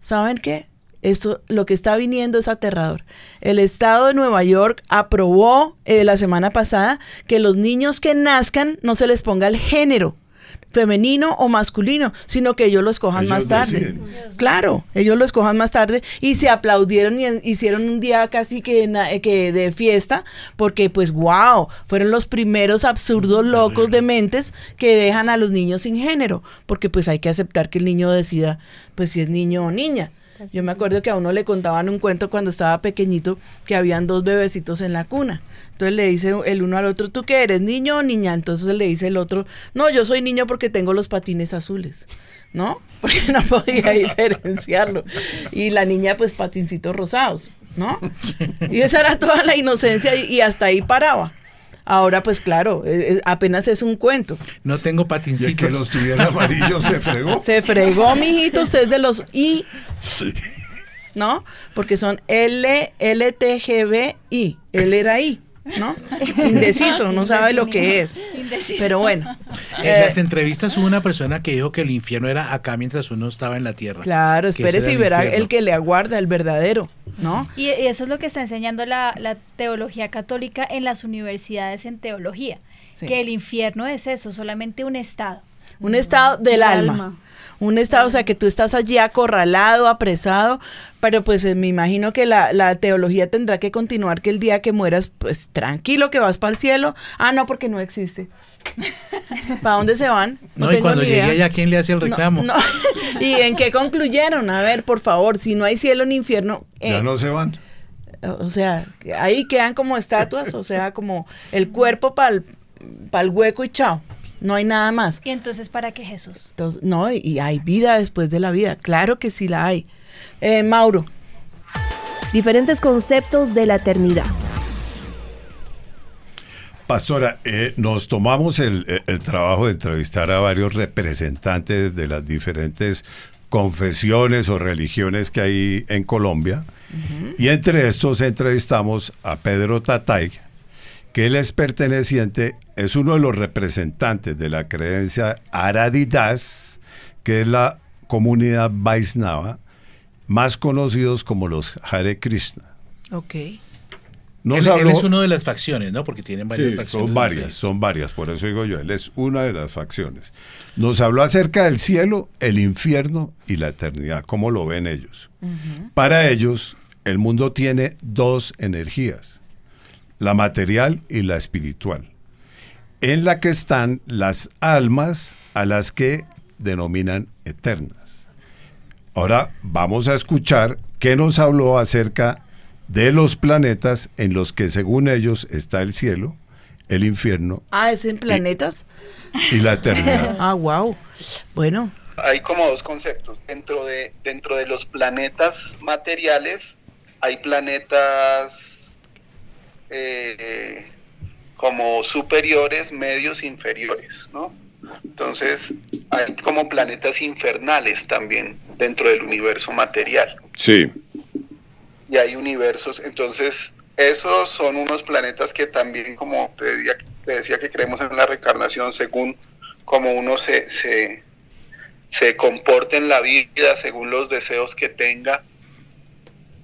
Speaker 2: ¿Saben qué? Esto, lo que está viniendo es aterrador. El estado de Nueva York aprobó eh, la semana pasada que los niños que nazcan no se les ponga el género femenino o masculino, sino que ellos lo escojan
Speaker 16: Ellos
Speaker 2: más tarde.
Speaker 16: deciden.
Speaker 2: Claro, ellos lo escojan más tarde y se aplaudieron y hicieron un día casi que, eh, que de fiesta, porque pues wow, fueron los primeros absurdos locos de mentes que dejan a los niños sin género, porque pues hay que aceptar que el niño decida pues si es niño o niña. Yo me acuerdo que a uno le contaban un cuento cuando estaba pequeñito que habían dos bebecitos en la cuna. Entonces le dice el uno al otro, ¿tú qué eres, niño o niña? Entonces le dice el otro, no, yo soy niño porque tengo los patines azules, ¿no? Porque no podía diferenciarlo. Y la niña, pues patincitos rosados, ¿no? Y esa era toda la inocencia y, y hasta ahí paraba. Ahora, pues claro, eh, eh, apenas es un cuento.
Speaker 4: No tengo
Speaker 16: Y el
Speaker 4: patincitos.
Speaker 16: que los tuviera amarillos se fregó.
Speaker 2: Se fregó, mijito, usted es de los I, ¿no? Porque son L, L, T, G, B, I. Él era I, ¿no? Indeciso, no sabe lo que es.
Speaker 5: Indeciso.
Speaker 2: Pero bueno.
Speaker 4: En
Speaker 2: eh,
Speaker 4: las entrevistas hubo una persona que dijo que el infierno era acá mientras uno estaba en la tierra.
Speaker 2: claro, espérese y verá el que le aguarda, el verdadero, ¿no?
Speaker 5: Y, y eso es lo que está enseñando la, la teología católica en las universidades en teología,
Speaker 2: Sí.
Speaker 5: que el infierno es eso, solamente un estado.
Speaker 2: Un estado del
Speaker 15: Del
Speaker 2: alma.
Speaker 15: alma.
Speaker 2: Un estado, o sea, que tú estás allí acorralado, apresado, pero pues eh, me imagino que la, la teología tendrá que continuar que el día que mueras, pues tranquilo que vas para el cielo. Ah, no, porque no existe. ¿Para dónde se van?
Speaker 4: No, y
Speaker 2: tengo
Speaker 4: cuando
Speaker 2: ni
Speaker 4: llegue
Speaker 2: idea.
Speaker 4: allá, ¿quién le hace el reclamo?
Speaker 2: no. ¿Y en qué concluyeron? A ver, por favor, si no hay cielo ni infierno, eh,
Speaker 16: Ya no se van.
Speaker 2: o sea, ahí quedan como estatuas, o sea, como el cuerpo para el hueco y chao. No hay nada más.
Speaker 5: Y entonces, ¿para qué Jesús?
Speaker 2: Entonces, no, y, y hay vida después de la vida. Claro que sí la hay. Eh, Mauro.
Speaker 17: Diferentes conceptos de la eternidad.
Speaker 16: Pastora, eh, nos tomamos el, el- trabajo de entrevistar a varios representantes de las diferentes confesiones o religiones que hay en Colombia. Y entre estos entrevistamos a Pedro Tatay, que él es perteneciente, es uno de los representantes de la creencia Aradidas, que es la comunidad Vaisnava, más conocidos como los Hare Krishna.
Speaker 2: Ok.
Speaker 4: Él,
Speaker 16: habló-
Speaker 4: es uno de las facciones, ¿no? Porque tienen varias
Speaker 16: Sí,
Speaker 4: facciones.
Speaker 16: son varias, son varias, por eso digo yo, él es una de las facciones. Nos habló acerca del cielo, el infierno y la eternidad, cómo lo ven ellos. Para ellos, el mundo tiene dos energías, la material y la espiritual, en la que están las almas a las que denominan eternas. Ahora vamos a escuchar que nos habló acerca de los planetas en los que según ellos está el cielo, el infierno
Speaker 2: Ah, ¿es en planetas?
Speaker 16: y la eternidad.
Speaker 2: Ah, wow. Bueno,
Speaker 15: Hay como dos conceptos. Dentro de, dentro de los planetas materiales hay planetas eh, como superiores, medios, inferiores, ¿no? Entonces hay como planetas infernales también dentro del universo material.
Speaker 16: Sí.
Speaker 15: Y hay universos, entonces esos son unos planetas que también, como te decía, que creemos en la reencarnación según como uno se, se, se en la vida, según los deseos que tenga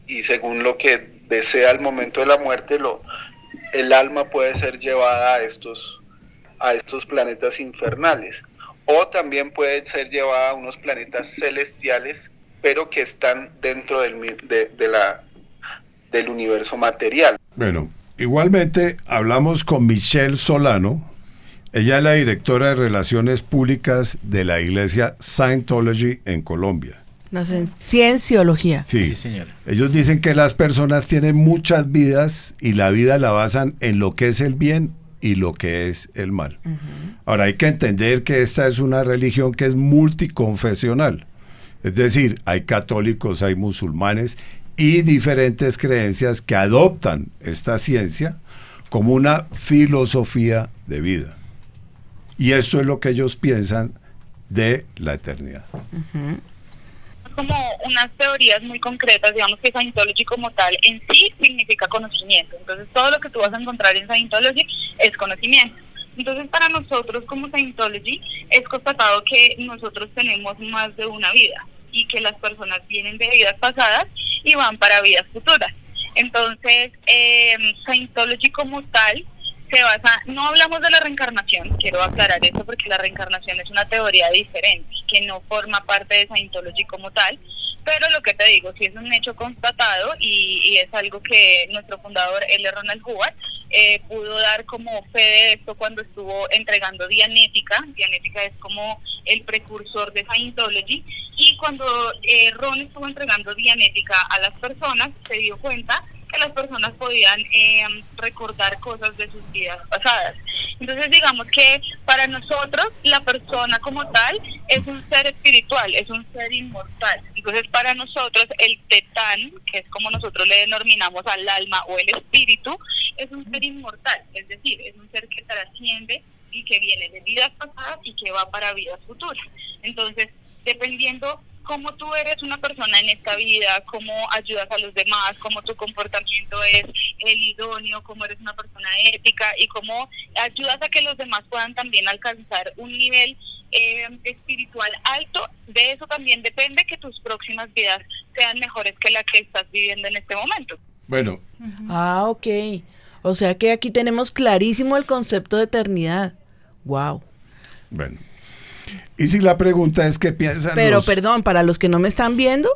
Speaker 15: y según lo que desea al momento de la muerte, lo, el alma puede ser llevada a estos, a estos planetas infernales. O también puede ser llevada a unos planetas celestiales, pero que están dentro del, de la, del universo material.
Speaker 16: Bueno, igualmente hablamos con Michelle Solano. Ella es la directora de Relaciones Públicas de la Iglesia Scientology en Colombia.
Speaker 2: no sé, cienciología.
Speaker 16: Sí, Ellos dicen que las personas tienen muchas vidas y la vida la basan en lo que es el bien y lo que es el mal. Ahora hay que entender que esta es una religión que es multiconfesional. Es decir, hay católicos, hay musulmanes y diferentes creencias que adoptan esta ciencia como una filosofía de vida. Y esto es lo que ellos piensan de la eternidad.
Speaker 18: como unas teorías muy concretas, digamos que Scientology como tal en sí significa conocimiento. Entonces todo lo que tú vas a encontrar en Scientology es conocimiento. Entonces para nosotros como Scientology es constatado que nosotros tenemos más de una vida y que las personas vienen de vidas pasadas y van para vidas futuras. Entonces eh, Scientology como tal se basa, no hablamos de la reencarnación, quiero aclarar eso porque la reencarnación es una teoría diferente, que no forma parte de Scientology como tal, pero lo que te digo, sí es un hecho constatado y, y es algo que nuestro fundador, L. Ronald Hubert, eh, pudo dar como fe de esto cuando estuvo entregando Dianética, Dianética es como el precursor de Scientology, y cuando eh, Ron estuvo entregando Dianética a las personas, se dio cuenta que las personas podían eh, recordar cosas de sus vidas pasadas. Entonces digamos que para nosotros la persona como tal es un ser espiritual, es un ser inmortal. Entonces para nosotros el tetán, que es como nosotros le denominamos al alma o el espíritu, es un ser inmortal, es decir, es un ser que trasciende y que viene de vidas pasadas y que va para vidas futuras. Entonces, dependiendo cómo tú eres una persona en esta vida, cómo ayudas a los demás, cómo tu comportamiento es el idóneo, cómo eres una persona ética y cómo ayudas a que los demás puedan también alcanzar un nivel eh, espiritual alto, de eso también depende que tus próximas vidas sean mejores que la que estás viviendo en este momento.
Speaker 16: Bueno,
Speaker 2: Ah, ok. O sea que aquí tenemos clarísimo el concepto de eternidad. Wow.
Speaker 16: bueno. Y si la pregunta es qué piensan
Speaker 2: Pero
Speaker 16: los-
Speaker 2: perdón, para los que no me están viendo,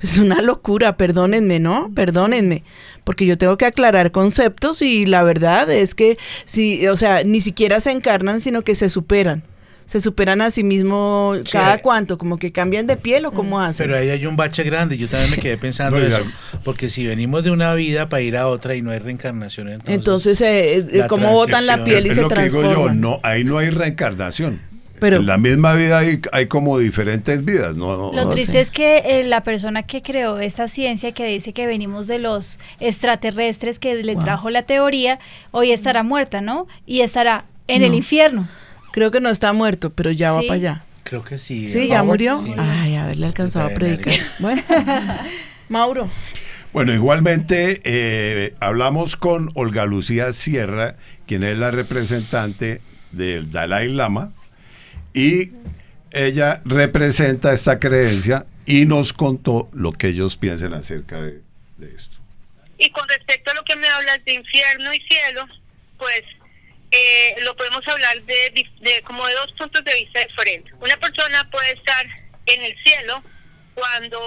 Speaker 2: es una locura, perdónenme, ¿no? Perdónenme, porque yo tengo que aclarar conceptos y la verdad es que sí, o sea, ni siquiera se encarnan, sino que se superan. Se superan a sí mismo cada cuánto, como que cambian de piel o cómo hacen.
Speaker 4: Pero ahí hay un bache grande, yo también me quedé pensando
Speaker 16: No,
Speaker 4: eso, porque si venimos de una vida para ir a otra y no hay reencarnación, entonces,
Speaker 2: Entonces, eh, eh, ¿cómo botan la piel y
Speaker 16: es
Speaker 2: se
Speaker 16: lo que digo yo,
Speaker 2: transforman?
Speaker 16: no, ahí no hay reencarnación.
Speaker 2: Pero-
Speaker 16: en la misma vida hay, hay como diferentes vidas, ¿no? no-
Speaker 5: Lo
Speaker 16: no
Speaker 5: triste es que eh, la persona que creó esta ciencia, que dice que venimos de los extraterrestres que le
Speaker 2: Wow.
Speaker 5: trajo la teoría, hoy estará muerta, ¿no? Y estará en el
Speaker 2: No.
Speaker 5: infierno.
Speaker 2: Creo que no está muerto, pero ya va para allá.
Speaker 4: Creo que sí.
Speaker 2: Sí, ya murió.
Speaker 4: Sí.
Speaker 2: Ay, a ver, le alcanzó a predicar. Bueno, Mauro.
Speaker 16: Bueno, igualmente eh, hablamos con Olga Lucía Sierra, quien es la representante del Dalai Lama, y ella representa esta creencia y nos contó lo que ellos piensan acerca de, esto.
Speaker 18: Y con respecto a lo que me hablas de infierno y cielo, pues eh, lo podemos hablar de, de como de dos puntos de vista diferentes. Una persona puede estar en el cielo cuando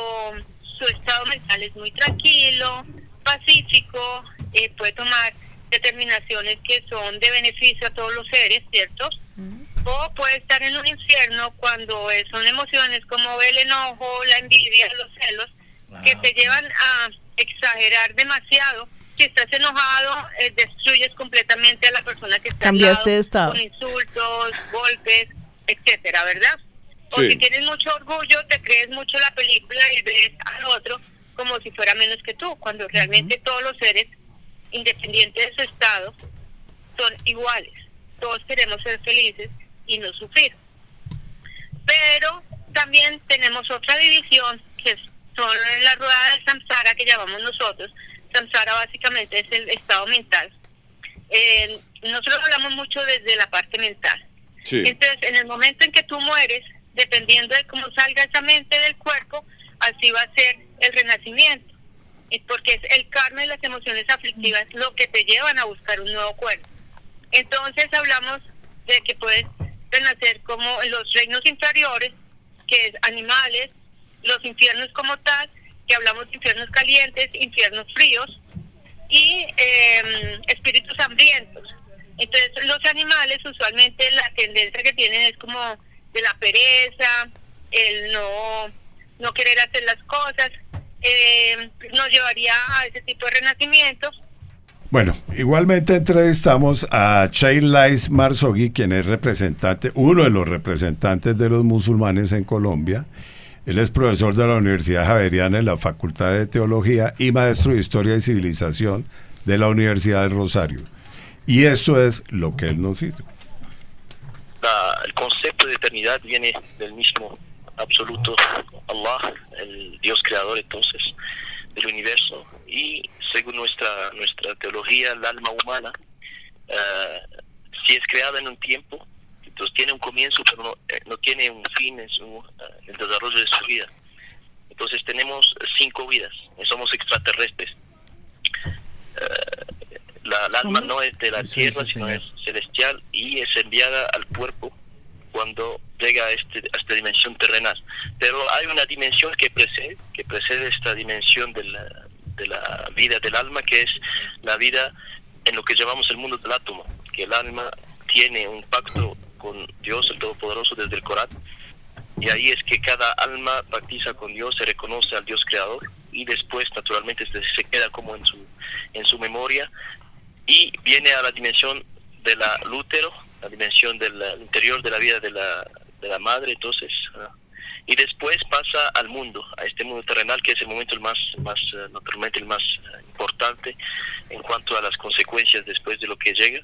Speaker 18: su estado mental es muy tranquilo, pacífico, eh, puede tomar determinaciones que son de beneficio a todos los seres, ¿cierto? O puede estar en un infierno cuando eh, son emociones como el enojo, la envidia, los celos,
Speaker 19: que te llevan a exagerar demasiado. Si estás enojado, eh, destruyes completamente a la persona que está
Speaker 2: Cambiaste
Speaker 19: al
Speaker 2: de
Speaker 19: lado,
Speaker 2: estado.
Speaker 19: con insultos, golpes, etcétera, ¿verdad? O
Speaker 2: Sí.
Speaker 19: si tienes mucho orgullo, te crees mucho la película y ves al otro como si fuera menos que tú, cuando realmente todos los seres, independientes de su estado, son iguales. Todos queremos ser felices y no sufrir. Pero también tenemos otra división que son la rueda del samsara que llamamos nosotros. Samsara básicamente es el estado mental. Eh, nosotros hablamos mucho desde la parte mental.
Speaker 20: Sí.
Speaker 19: Entonces, en el momento en que tú mueres, dependiendo de cómo salga esa mente del cuerpo, así va a ser el renacimiento. Y porque es el karma y las emociones aflictivas lo que te llevan a buscar un nuevo cuerpo. Entonces hablamos de que puedes renacer como en los reinos inferiores, que es animales, los infiernos como tal, que hablamos de infiernos calientes, infiernos fríos y eh, espíritus hambrientos. Entonces los animales usualmente la tendencia que tienen es como de la pereza, el no, no querer hacer las cosas, eh, nos llevaría a ese tipo de renacimientos
Speaker 16: Bueno, igualmente entrevistamos a Shailais Marsogui, quien es representante, uno de los representantes de los musulmanes en Colombia. Él es profesor de la Universidad Javeriana en la Facultad de Teología y maestro de Historia y Civilización de la Universidad de Rosario. Y eso es lo que él nos.
Speaker 20: La- el concepto de eternidad viene del mismo absoluto Allah, el Dios creador entonces del universo y según nuestra nuestra teología el alma humana eh, si es creada en un tiempo entonces tiene un comienzo pero no, eh, no tiene un fin en su eh, en el desarrollo de su vida. Entonces tenemos cinco vidas y somos extraterrestres. Eh, la, el alma no es de la tierra sino es celestial y es enviada al cuerpo cuando llega a, este, a esta dimensión terrenal. Pero hay una dimensión que precede, que precede esta dimensión de la, de la vida del alma, que es la vida en lo que llamamos el mundo del átomo, que el alma tiene un pacto con Dios, el Todopoderoso, desde el Corán, y ahí es que cada alma practica con Dios, se reconoce al Dios creador, y después naturalmente se, queda como en su, en su memoria, y viene a la dimensión de la útero, la dimensión del interior de la vida de la, de la madre, entonces, ah, y después pasa al mundo, a este mundo terrenal que es el momento el más, más eh, naturalmente el más eh, importante en cuanto a las consecuencias después de lo que llega.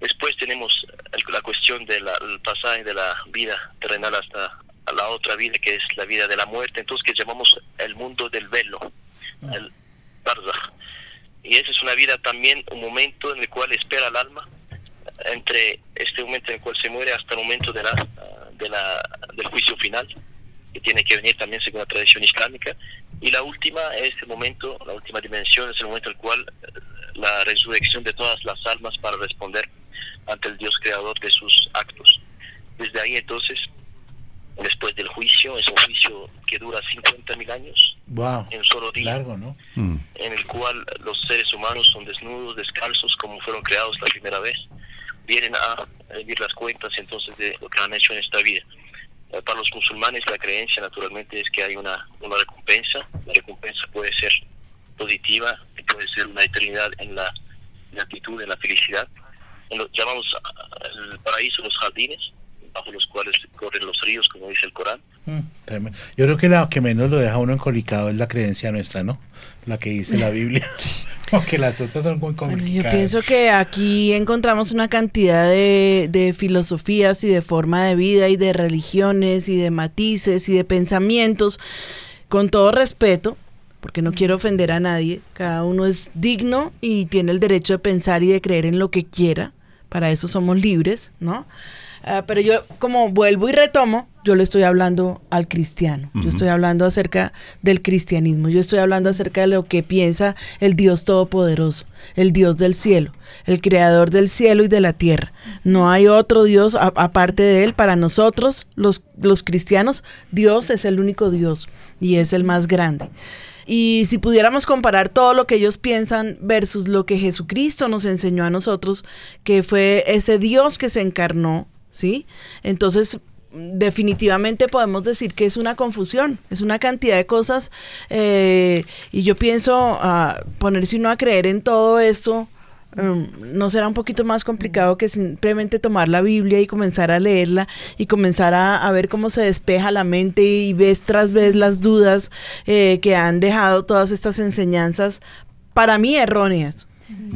Speaker 20: Después tenemos la cuestión del pasaje de la vida terrenal hasta a la otra vida que es la vida de la muerte, entonces que llamamos el mundo del velo, el barzakh. Y esa es una vida también, un momento en el cual espera el alma entre este momento en el cual se muere hasta el momento de la, de la, del juicio final, que tiene que venir también según la tradición islámica. Y la última es el momento, la última dimensión es el momento en el cual eh, la resurrección de todas las almas para responder ante el Dios creador de sus actos. Desde ahí entonces, después del juicio, es un juicio que dura 50.000 años,
Speaker 4: Wow.
Speaker 20: en un solo día
Speaker 4: Largo, ¿no?
Speaker 20: en el cual los seres humanos son desnudos, descalzos, como fueron creados la primera vez, vienen a vivir las cuentas entonces de lo que han hecho en esta vida. Eh, Para los musulmanes la creencia naturalmente es que hay una, una recompensa, la recompensa puede ser positiva, puede ser una eternidad en la gratitud, en la felicidad. En llamamos ah, el paraíso los jardines, bajo los cuales corren los ríos, como dice el Corán.
Speaker 4: Mm. Yo creo que la que menos lo deja uno encolicado es la creencia nuestra, ¿no? La que dice la Biblia. Porque las otras son muy
Speaker 2: Yo
Speaker 4: complicadas.
Speaker 2: pienso que aquí encontramos una cantidad de, de filosofías y de forma de vida y de religiones y de matices y de pensamientos, con todo respeto, porque no quiero ofender a nadie, cada uno es digno y tiene el derecho de pensar y de creer en lo que quiera, para eso somos libres, ¿no? Ah, pero yo como vuelvo y retomo, yo le estoy hablando al cristiano, yo estoy hablando acerca del cristianismo, yo estoy hablando acerca de lo que piensa el Dios Todopoderoso, el Dios del cielo, el creador del cielo y de la tierra. No hay otro Dios aparte de él. Para nosotros, los, los cristianos, Dios es el único Dios y es el más grande. Y si pudiéramos comparar todo lo que ellos piensan versus lo que Jesucristo nos enseñó a nosotros, que fue ese Dios que se encarnó, ¿sí? Entonces definitivamente podemos decir que es una confusión, es una cantidad de cosas eh, y yo pienso uh, ponerse uno a creer en todo esto. Um, no será un poquito más complicado que simplemente tomar la Biblia y comenzar a leerla y comenzar a, a ver cómo se despeja la mente y ves tras vez las dudas eh, que han dejado todas estas enseñanzas para mí erróneas.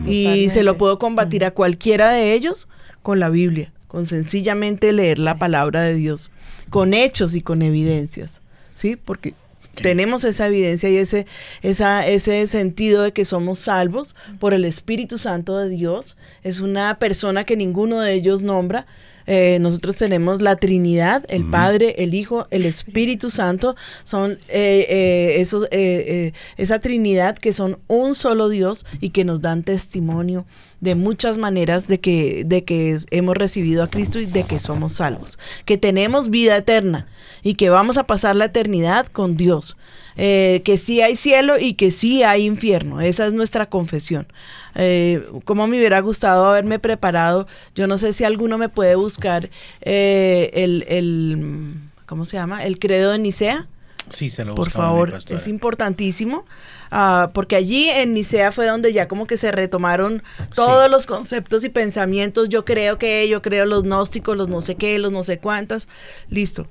Speaker 2: y se lo puedo combatir a cualquiera de ellos con la Biblia con sencillamente leer la palabra de Dios, con hechos y con evidencias, ¿sí? Porque tenemos esa evidencia y ese, esa, ese sentido de que somos salvos por el Espíritu Santo de Dios. Es una persona que ninguno de ellos nombra. Eh, nosotros tenemos la Trinidad, el Padre, el Hijo, el Espíritu Santo. Son eh, eh, esos, esa Trinidad que son un solo Dios y que nos dan testimonio de muchas maneras de que, de que hemos recibido a Cristo y de que somos salvos, que tenemos vida eterna y que vamos a pasar la eternidad con Dios, eh, que sí hay cielo y que sí hay infierno, esa es nuestra confesión. Eh, como me hubiera gustado haberme preparado, yo no sé si alguno me puede buscar eh, el, el, ¿cómo se llama? El credo de Nicea.
Speaker 4: Sí, se lo
Speaker 2: Por favor, es importantísimo. Ah, porque allí en Nicea fue donde ya como que se retomaron todos los conceptos y pensamientos, yo creo que, yo creo los gnósticos, los no sé qué, los no sé cuántas, listo.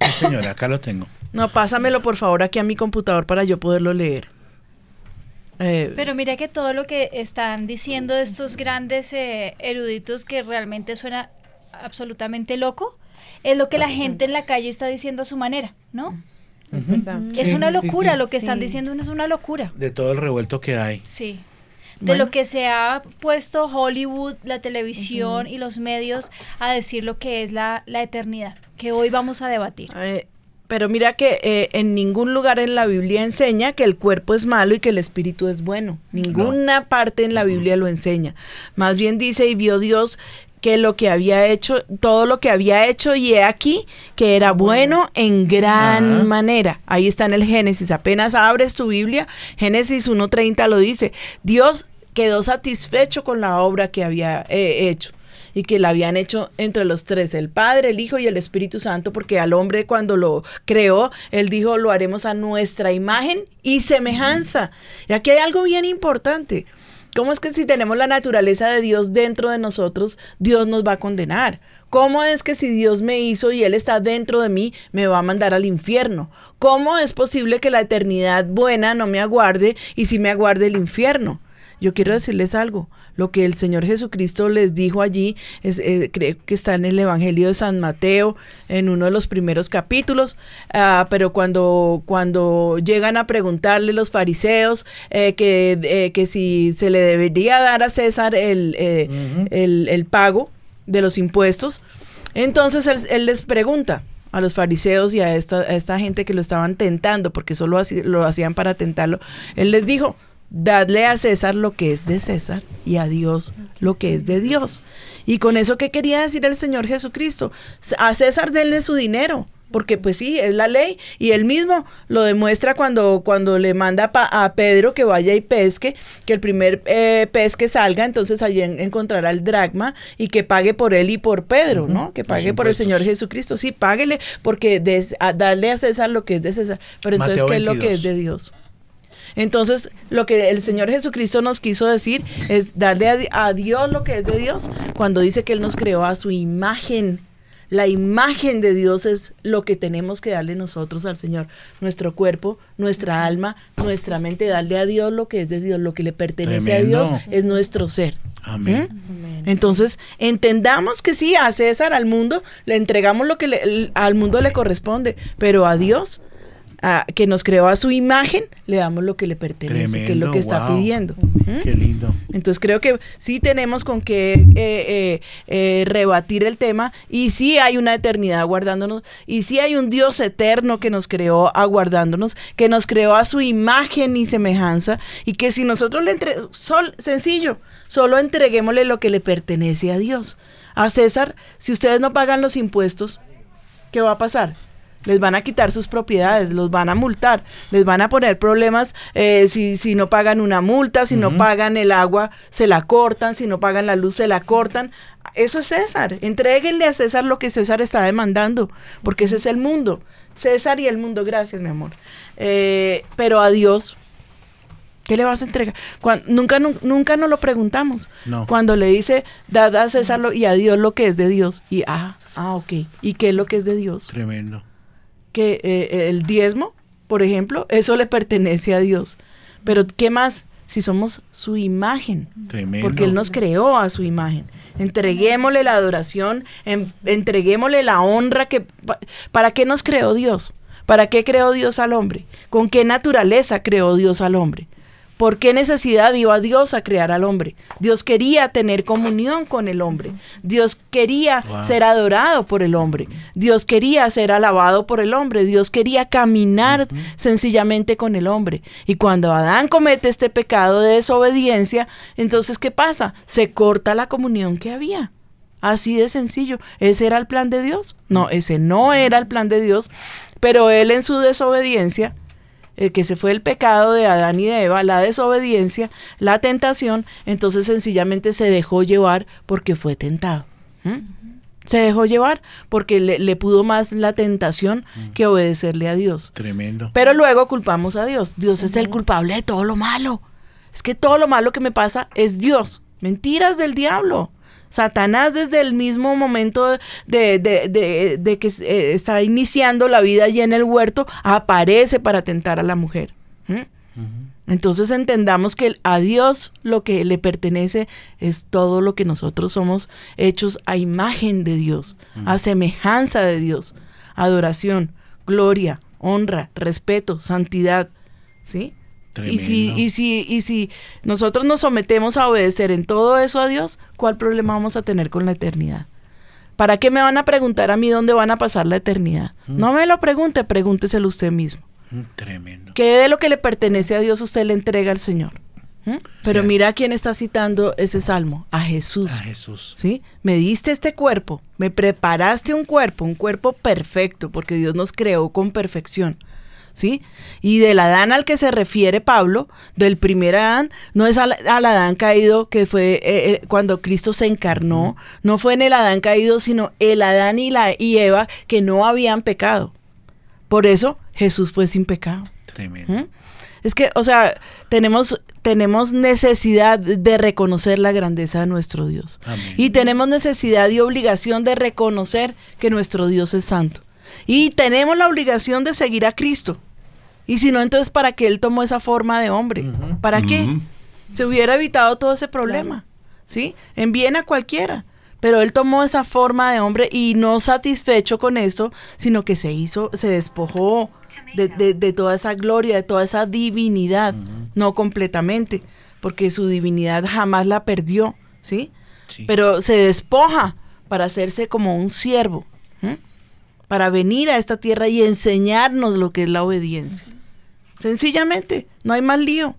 Speaker 4: Sí, señora, acá lo tengo.
Speaker 2: No, pásamelo por favor aquí a mi computador para yo poderlo leer.
Speaker 5: Eh, Pero mira que todo lo que están diciendo estos grandes eh, eruditos que realmente suena absolutamente loco, es lo que la gente en la calle está diciendo a su manera, ¿no? Es verdad. Es una locura, lo que están diciendo es una locura.
Speaker 4: De todo el revuelto que hay.
Speaker 5: Sí. De lo que se ha puesto Hollywood, la televisión y los medios a decir lo que es la, eternidad, que hoy vamos a debatir.
Speaker 2: Eh, pero mira que eh, en ningún lugar en la Biblia enseña que el cuerpo es malo y que el espíritu es bueno. Ninguna parte en la Biblia lo enseña. Más bien dice, y vio Dios que lo que había hecho, todo lo que había hecho, y he aquí que era bueno en gran manera. Ahí está en el Génesis. Apenas abres tu Biblia, Génesis 1.30 lo dice. Dios quedó satisfecho con la obra que había eh, hecho y que la habían hecho entre los tres, el Padre, el Hijo y el Espíritu Santo, porque al hombre cuando lo creó, él dijo, lo haremos a nuestra imagen y semejanza. Y aquí hay algo bien importante. ¿Cómo es que si tenemos la naturaleza de Dios dentro de nosotros, Dios nos va a condenar? ¿Cómo es que si Dios me hizo y Él está dentro de mí, me va a mandar al infierno? ¿Cómo es posible que la eternidad buena no me aguarde y si me aguarde el infierno? Yo quiero decirles algo. Lo que el Señor Jesucristo les dijo allí, es, eh, creo que está en el Evangelio de San Mateo, en uno de los primeros capítulos, ah, pero cuando, cuando llegan a preguntarle los fariseos eh, que, eh, que si se le debería dar a César el, el, pago de los impuestos, entonces él, les pregunta, a los fariseos y a esta, a esta gente que lo estaban tentando, porque solo lo hacían para tentarlo, él les dijo, dadle a César lo que es de César y a Dios lo que es de Dios. Y con eso, ¿qué quería decir el Señor Jesucristo? A César denle su dinero, porque pues sí, es la ley. Y él mismo lo demuestra cuando, cuando le manda a Pedro que vaya y pesque, que el primer eh, pez que salga, entonces allí encontrará el dracma y que pague por él y por Pedro, ¿no? Que pague por el Señor Jesucristo. Sí, páguele, porque des, a, darle a César lo que es de César. Pero entonces, ¿qué es lo que es de Dios? Entonces, lo que el Señor Jesucristo nos quiso decir es darle a, Dios lo que es de Dios cuando dice que Él nos creó a su imagen. La imagen de Dios es lo que tenemos que darle nosotros al Señor. Nuestro cuerpo, nuestra alma, nuestra mente, darle a Dios lo que es de Dios, lo que le pertenece a Dios es nuestro ser.
Speaker 4: Amén.
Speaker 2: ¿Mm? Entonces, entendamos que sí, a César, al mundo, le entregamos lo que al mundo le corresponde, pero a Dios que nos creó a su imagen, le damos lo que le pertenece, que es lo que está pidiendo.
Speaker 4: Qué lindo.
Speaker 2: Entonces creo que sí tenemos con qué eh, eh, eh, rebatir el tema y sí hay una eternidad aguardándonos y sí hay un Dios eterno que nos creó aguardándonos, que nos creó a su imagen y semejanza y que si nosotros le entre sol, sencillo, solo entreguémosle lo que le pertenece a Dios. A César, si ustedes no pagan los impuestos, ¿qué va a pasar? Les van a quitar sus propiedades, los van a multar, les van a poner problemas eh, si, si no pagan una multa, si no pagan el agua, se la cortan, si no pagan la luz, se la cortan. eso es César. Entréguenle a César lo que César está demandando, porque ese es el mundo. César y el mundo, gracias, mi amor. Eh, pero a Dios, ¿qué le vas a entregar? nunca, nunca nos lo preguntamos. Cuando le dice, dad a César lo, y a Dios lo que es de Dios. Y, ah, ah, ok. ¿Y qué es lo que es de Dios?
Speaker 4: Tremendo.
Speaker 2: Que eh, el diezmo, por ejemplo, eso le pertenece a Dios. Pero ¿qué más? Si somos su imagen.
Speaker 4: Tremendo.
Speaker 2: Porque Él nos creó a su imagen. Entreguémosle la adoración, entreguémosle la honra que... ¿Para qué nos creó Dios? ¿Para qué creó Dios al hombre? ¿Con qué naturaleza creó Dios al hombre? ¿Por qué necesidad dio a Dios a crear al hombre? Dios quería tener comunión con el hombre. Dios quería ser adorado por el hombre. Dios quería ser alabado por el hombre. Dios quería caminar sencillamente con el hombre. Y cuando Adán comete este pecado de desobediencia, entonces ¿qué pasa? Se corta la comunión que había. Así de sencillo. ¿Ese era el plan de Dios? No, ese no era el plan de Dios. Pero él en su desobediencia el que se fue el pecado de Adán y de Eva, la desobediencia, la tentación, entonces sencillamente se dejó llevar porque fue tentado. Se dejó llevar porque le, pudo más la tentación que obedecerle a Dios.
Speaker 4: Tremendo.
Speaker 2: Pero luego culpamos a Dios. Dios es el culpable de todo lo malo. Es que todo lo malo que me pasa es Dios. Mentiras del diablo. Satanás desde el mismo momento de, que eh, está iniciando la vida allí en el huerto, aparece para tentar a la mujer. Entonces entendamos que a Dios lo que le pertenece es todo lo que nosotros somos hechos a imagen de Dios, a semejanza de Dios, adoración, gloria, honra, respeto, santidad, ¿sí? Y si, y, si, y si nosotros nos sometemos a obedecer en todo eso a Dios, ¿cuál problema vamos a tener con la eternidad? ¿Para qué me van a preguntar a mí dónde van a pasar la eternidad? Mm. No me lo pregunte, pregúnteselo usted mismo.
Speaker 4: Mm, tremendo.
Speaker 2: ¿Qué de lo que le pertenece a Dios usted le entrega al Señor? ¿Mm? Pero mira quién está citando ese salmo, a Jesús.
Speaker 4: A Jesús.
Speaker 2: ¿Sí? Me diste este cuerpo, me preparaste un cuerpo, un cuerpo perfecto, porque Dios nos creó con perfección. ¿Sí? Y del Adán al que se refiere Pablo, del primer Adán, no es al, Adán caído que fue eh, eh, cuando Cristo se encarnó, no fue en el Adán caído, sino el Adán y, la, y Eva que no habían pecado. Por eso Jesús fue sin pecado.
Speaker 4: Tremendo.
Speaker 2: ¿Mm? Es que, o sea, tenemos, tenemos necesidad de reconocer la grandeza de nuestro Dios. Y tenemos necesidad y obligación de reconocer que nuestro Dios es santo. Y tenemos la obligación de seguir a Cristo. Y si no, entonces, ¿para qué Él tomó esa forma de hombre? ¿Para qué? Se hubiera evitado todo ese problema. ¿Sí? Envíen a cualquiera. Pero Él tomó esa forma de hombre y no satisfecho con esto, sino que se hizo, se despojó de, toda esa gloria, de toda esa divinidad. No completamente, porque su divinidad jamás la perdió. ¿Sí? Pero se despoja para hacerse como un siervo para venir a esta tierra y enseñarnos lo que es la obediencia. Sencillamente, no hay más lío.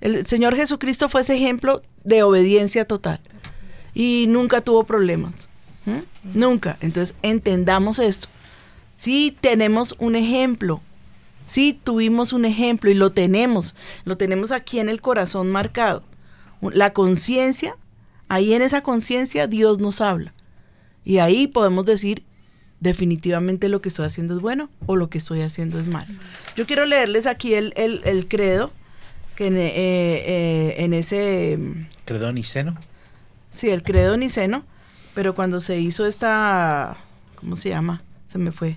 Speaker 2: El Señor Jesucristo fue ese ejemplo de obediencia total y nunca tuvo problemas. Nunca. Entonces, entendamos esto. Sí tenemos un ejemplo, sí tuvimos un ejemplo y lo tenemos, lo tenemos aquí en el corazón marcado. La conciencia, ahí en esa conciencia Dios nos habla. Y ahí podemos decir, definitivamente lo que estoy haciendo es bueno o lo que estoy haciendo es malo. Yo quiero leerles aquí el, el, credo, que en, eh, eh, en ese...
Speaker 4: ¿Credo niceno?
Speaker 2: Sí, el credo niceno, pero cuando se hizo esta... ¿Cómo se llama? Se me fue.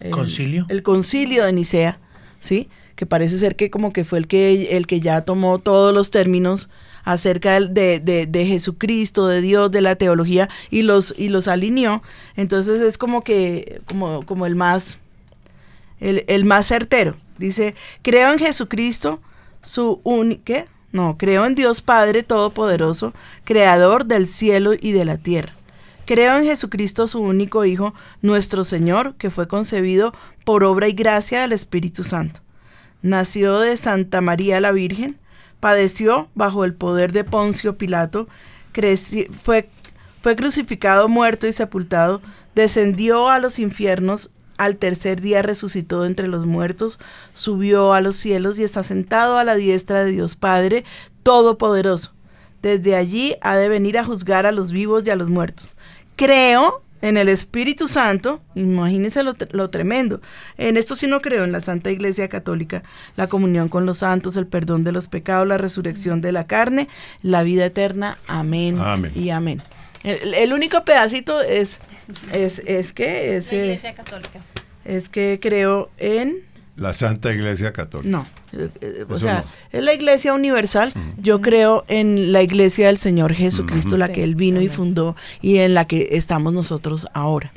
Speaker 4: El, ¿Concilio?
Speaker 2: El concilio de Nicea, ¿sí? Que parece ser que como que fue el que, el que ya tomó todos los términos acerca de, de, Jesucristo, de Dios, de la teología, y los, y los alineó. Entonces es como que, como, como el más, el, el más certero. Dice, creo en Jesucristo, su único, No, creo en Dios Padre Todopoderoso, Creador del cielo y de la tierra. Creo en Jesucristo, su único Hijo, nuestro Señor, que fue concebido por obra y gracia del Espíritu Santo. Nació de Santa María la Virgen, padeció bajo el poder de Poncio Pilato, fue, fue crucificado, muerto y sepultado, descendió a los infiernos, al tercer día resucitó entre los muertos, subió a los cielos y está sentado a la diestra de Dios Padre Todopoderoso. Desde allí ha de venir a juzgar a los vivos y a los muertos. Creo en el Espíritu Santo, imagínense lo, lo, tremendo. En esto sí no creo, en la Santa Iglesia Católica, la comunión con los santos, el perdón de los pecados, la resurrección de la carne, la vida eterna. Amén,
Speaker 16: Amén.
Speaker 2: y amén. El, el único pedacito es, es, es que es,
Speaker 5: La
Speaker 2: eh,
Speaker 5: Iglesia Católica.
Speaker 2: es que creo en
Speaker 16: La Santa Iglesia Católica.
Speaker 2: no, eh, eh, o sea,
Speaker 16: no.
Speaker 2: es la iglesia universal. Yo creo en la iglesia del Señor Jesucristo, la que Él vino y fundó y en la que estamos nosotros ahora.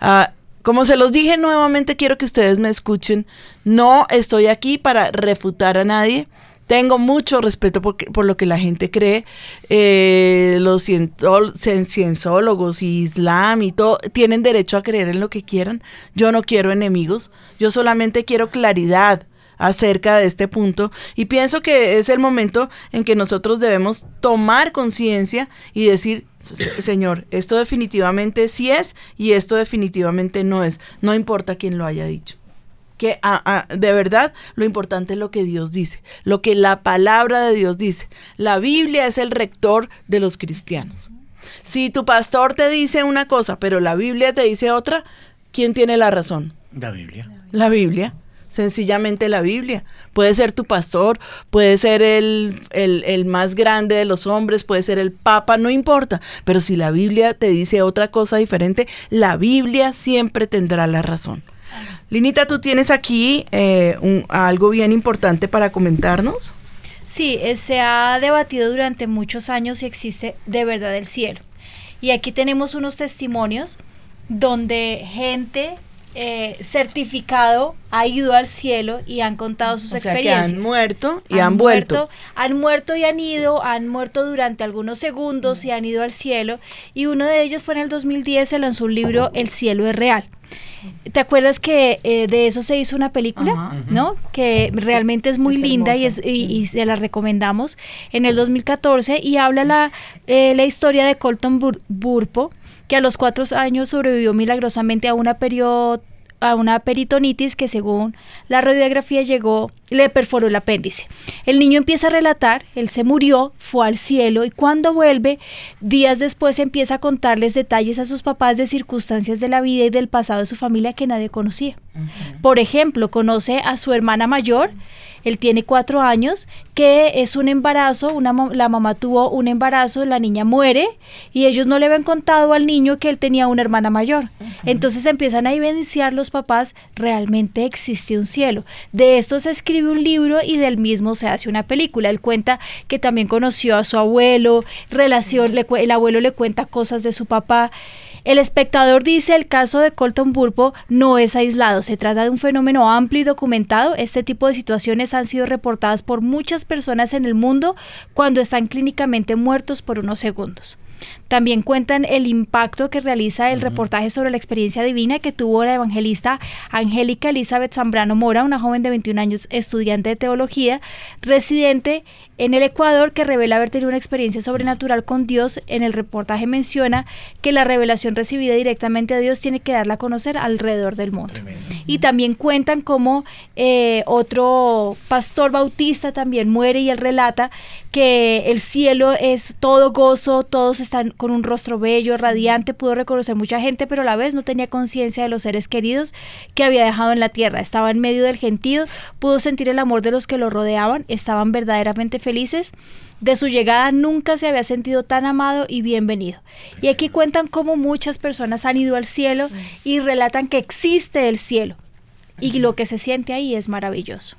Speaker 2: Ah, como se los dije nuevamente, quiero que ustedes me escuchen. No estoy aquí para refutar a nadie. Tengo mucho respeto por, por lo que la gente cree. Eh, los cienciólogos y Islam y todo tienen derecho a creer en lo que quieran. Yo no quiero enemigos. Yo solamente quiero claridad acerca de este punto y pienso que es el momento en que nosotros debemos tomar conciencia y decir, "Se- Señor, esto definitivamente sí es y esto definitivamente no es, no importa quién lo haya dicho que ah, ah, de verdad lo importante es lo que Dios dice, lo que la palabra de Dios dice. La Biblia es el rector de los cristianos. Si tu pastor te dice una cosa, pero la Biblia te dice otra, ¿quién tiene la razón?
Speaker 4: La Biblia.
Speaker 2: La Biblia. Sencillamente la Biblia. Puede ser tu pastor, puede ser el, el, el más grande de los hombres, puede ser el papa, no importa. Pero si la Biblia te dice otra cosa diferente, la Biblia siempre tendrá la razón. Linita, tú tienes aquí eh, un- algo bien importante para comentarnos.
Speaker 5: Sí, eh, se ha debatido durante muchos años si existe de verdad el cielo. Y aquí tenemos unos testimonios donde gente eh, certificado ha ido al cielo y han contado sus
Speaker 2: O sea, que
Speaker 5: experiencias.
Speaker 2: han muerto y han vuelto.
Speaker 5: Han muerto y han ido, han muerto durante algunos segundos y han ido al cielo. Y uno de ellos fue en el 2010, se lanzó un libro, El cielo es real. ¿Te acuerdas que eh, de eso se hizo una película?
Speaker 2: Ajá.
Speaker 5: ¿No? Que realmente es muy
Speaker 2: Es
Speaker 5: linda y, es, y, y se la recomendamos en el 2014 y habla la, eh, la historia de Colton Bur- Burpo, que a los cuatro años sobrevivió milagrosamente a una perio- a una peritonitis que según la radiografía llegó, le perforó el apéndice. El niño empieza a relatar, él se murió, fue al cielo y cuando vuelve, días después empieza a contarles detalles a sus papás de circunstancias de la vida y del pasado de su familia que nadie conocía. Por ejemplo, conoce a su hermana mayor, él tiene cuatro años, que es un embarazo, una, la mamá tuvo un embarazo, la niña muere y ellos no le habían contado al niño que él tenía una hermana mayor. Entonces empiezan a evidenciar los papás, realmente existe un cielo. De esto se escribe un libro y del mismo se hace una película. Él cuenta que también conoció a su abuelo, relación, le el abuelo le cuenta cosas de su papá. El espectador dice el caso de Colton Burpo no es aislado, se trata de un fenómeno amplio y documentado. Este tipo de situaciones han sido reportadas por muchas personas en el mundo cuando están clínicamente muertos por unos segundos. También cuentan el impacto que realiza el reportaje sobre la experiencia divina que tuvo la evangelista Angélica Elizabeth Zambrano Mora, una joven de 21 años, estudiante de teología, residente en el Ecuador, que revela haber tenido una experiencia sobrenatural con Dios. En el reportaje menciona que la revelación recibida directamente a Dios tiene que darla a conocer alrededor del mundo. Y también cuentan cómo eh, otro pastor bautista también muere y él relata que el cielo es todo gozo, todos están con un rostro bello, radiante, pudo reconocer mucha gente, pero a la vez no tenía conciencia de los seres queridos que había dejado en la tierra. Estaba en medio del gentío, pudo sentir el amor de los que lo rodeaban, estaban verdaderamente felices. De su llegada nunca se había sentido tan amado y bienvenido. Y aquí cuentan cómo muchas personas han ido al cielo y relatan que existe el cielo. Y lo que se siente ahí es maravilloso.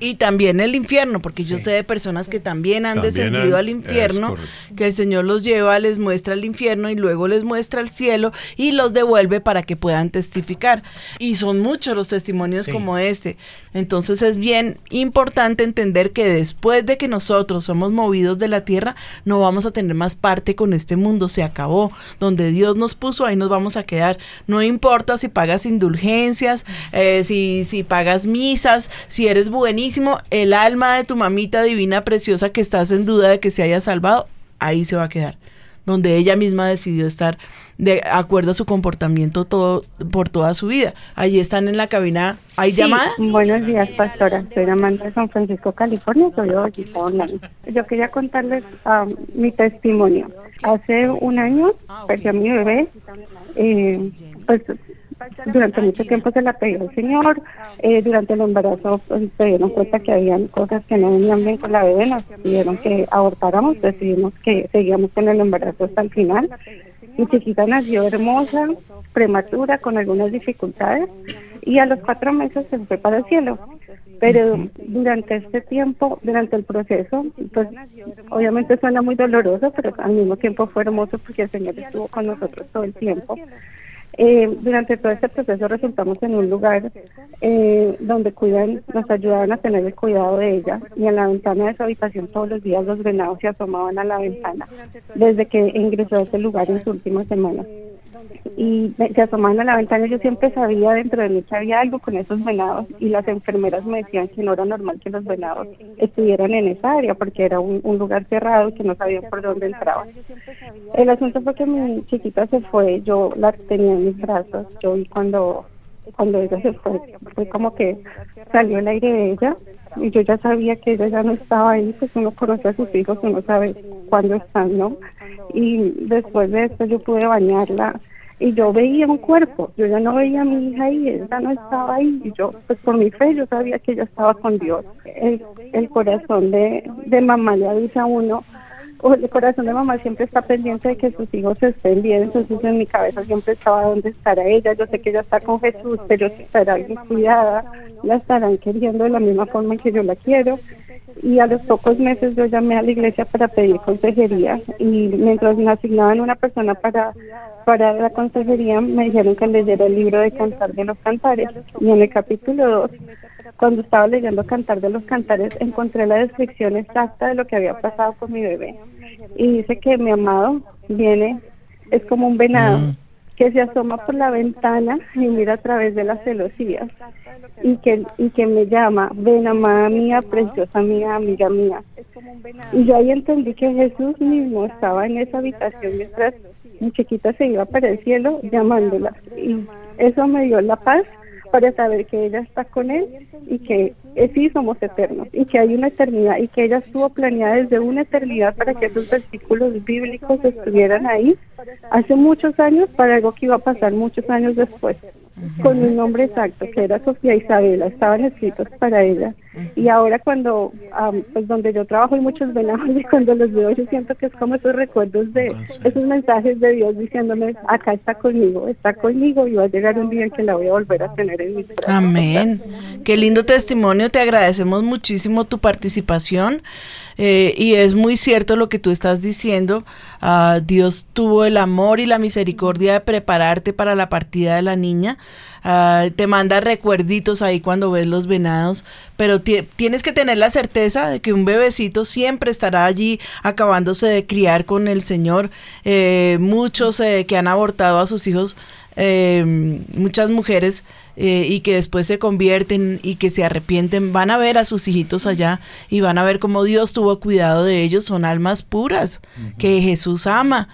Speaker 2: Y también el infierno, porque yo sé de personas que también han
Speaker 16: También
Speaker 2: descendido
Speaker 16: han-
Speaker 2: al infierno, que el Señor los lleva, les muestra el infierno y luego les muestra el cielo y los devuelve para que puedan testificar. Y son muchos los testimonios
Speaker 4: Sí.
Speaker 2: como este. Entonces es bien importante entender que después de que nosotros somos movidos de la tierra, no vamos a tener más parte con este mundo, se acabó. Donde Dios nos puso, ahí nos vamos a quedar. No importa si pagas indulgencias, eh, si, si pagas misas, si eres buenísimo, el alma de tu mamita divina preciosa que estás en duda de que se haya salvado, ahí se va a quedar. Donde ella misma decidió estar de acuerdo a su comportamiento todo por toda su vida. Allí están en la cabina. ¿Hay
Speaker 21: Sí,
Speaker 2: llamadas?
Speaker 21: Buenos días, pastora. Soy Amanda de San Francisco, California. Soy Online. Yo quería contarles ah, mi testimonio. Hace un año perdí a mi bebé. eh, pues durante mucho tiempo se la pedí al Señor. eh, durante el embarazo pues, se dieron cuenta que habían cosas que no venían bien con la bebé. Nos pidieron que abortáramos. Decidimos que seguíamos con el embarazo hasta el final. Mi chiquita nació hermosa, prematura, con algunas dificultades y a los cuatro meses se fue para el cielo. Pero durante este tiempo, durante el proceso, pues obviamente suena muy doloroso, pero al mismo tiempo fue hermoso porque el Señor estuvo con nosotros todo el tiempo. Eh, durante todo este proceso resultamos en un lugar eh, donde cuidan, nos ayudaban a tener el cuidado de ella y en la ventana de su habitación todos los días los venados se asomaban a la ventana desde que ingresó a ese lugar en su última semana y se asomaban a la ventana yo siempre sabía dentro de mí que había algo con esos venados y las enfermeras me decían que no era normal que los venados estuvieran en esa área porque era un, un lugar cerrado y que no sabían por dónde entraban. El asunto fue que mi chiquita se fue, yo la tenía en mis brazos, yo vi cuando cuando ella se fue, fue como que salió el aire de ella y yo ya sabía que ella ya no estaba ahí, pues uno conoce a sus hijos, uno sabe cuándo están, ¿no? Y después de esto yo pude bañarla y yo veía un cuerpo, yo ya no veía a mi hija ahí, ella no estaba ahí, y yo, pues por mi fe, yo sabía que ella estaba con Dios. El, el corazón de, de mamá le avisa a uno, el corazón de mamá siempre está pendiente de que sus hijos estén bien, entonces en mi cabeza siempre estaba dónde estará ella, yo sé que ella está con Jesús, pero estará bien cuidada, la estarán queriendo de la misma forma que yo la quiero. Y a los pocos meses yo llamé a la iglesia para pedir consejería y mientras me asignaban una persona para, para la consejería me dijeron que leyera el libro de Cantar de los Cantares y en el capítulo 2 cuando estaba leyendo Cantar de los Cantares encontré la descripción exacta de lo que había pasado con mi bebé y dice que mi amado viene, es como un venado que se asoma por la ventana y mira a través de las celosías y que, y que me llama, ven amada mía, preciosa mía, amiga mía. Y yo ahí entendí que Jesús mismo estaba en esa habitación mientras mi chiquita se iba para el cielo llamándola. Y eso me dio la paz para saber que ella está con él y que eh, sí somos eternos y que hay una eternidad y que ella estuvo planeada desde una eternidad para que esos versículos bíblicos estuvieran ahí hace muchos años para algo que iba a pasar muchos años después con un nombre exacto que era Sofía Isabela estaban escritos para ella y ahora cuando am, pues donde yo trabajo hay muchos venados y cuando los veo yo siento que es como esos recuerdos de esos mensajes de Dios diciéndome acá está conmigo está conmigo y va a llegar un día en que la voy a volver a tener en mis brazos
Speaker 2: Amén. Qué lindo testimonio. Te agradecemos muchísimo tu participación. Eh, y es muy cierto lo que tú estás diciendo. Ah, Dios tuvo el amor y la misericordia de prepararte para la partida de la niña. Ah, te manda recuerditos ahí cuando ves los venados, pero ti- tienes que tener la certeza de que un bebecito siempre estará allí acabándose de criar con el Señor. Eh, muchos eh, que han abortado a sus hijos eh, muchas mujeres eh, y que después se convierten y que se arrepienten, van a ver a sus hijitos allá y van a ver cómo Dios tuvo cuidado de ellos, son almas puras que Jesús ama.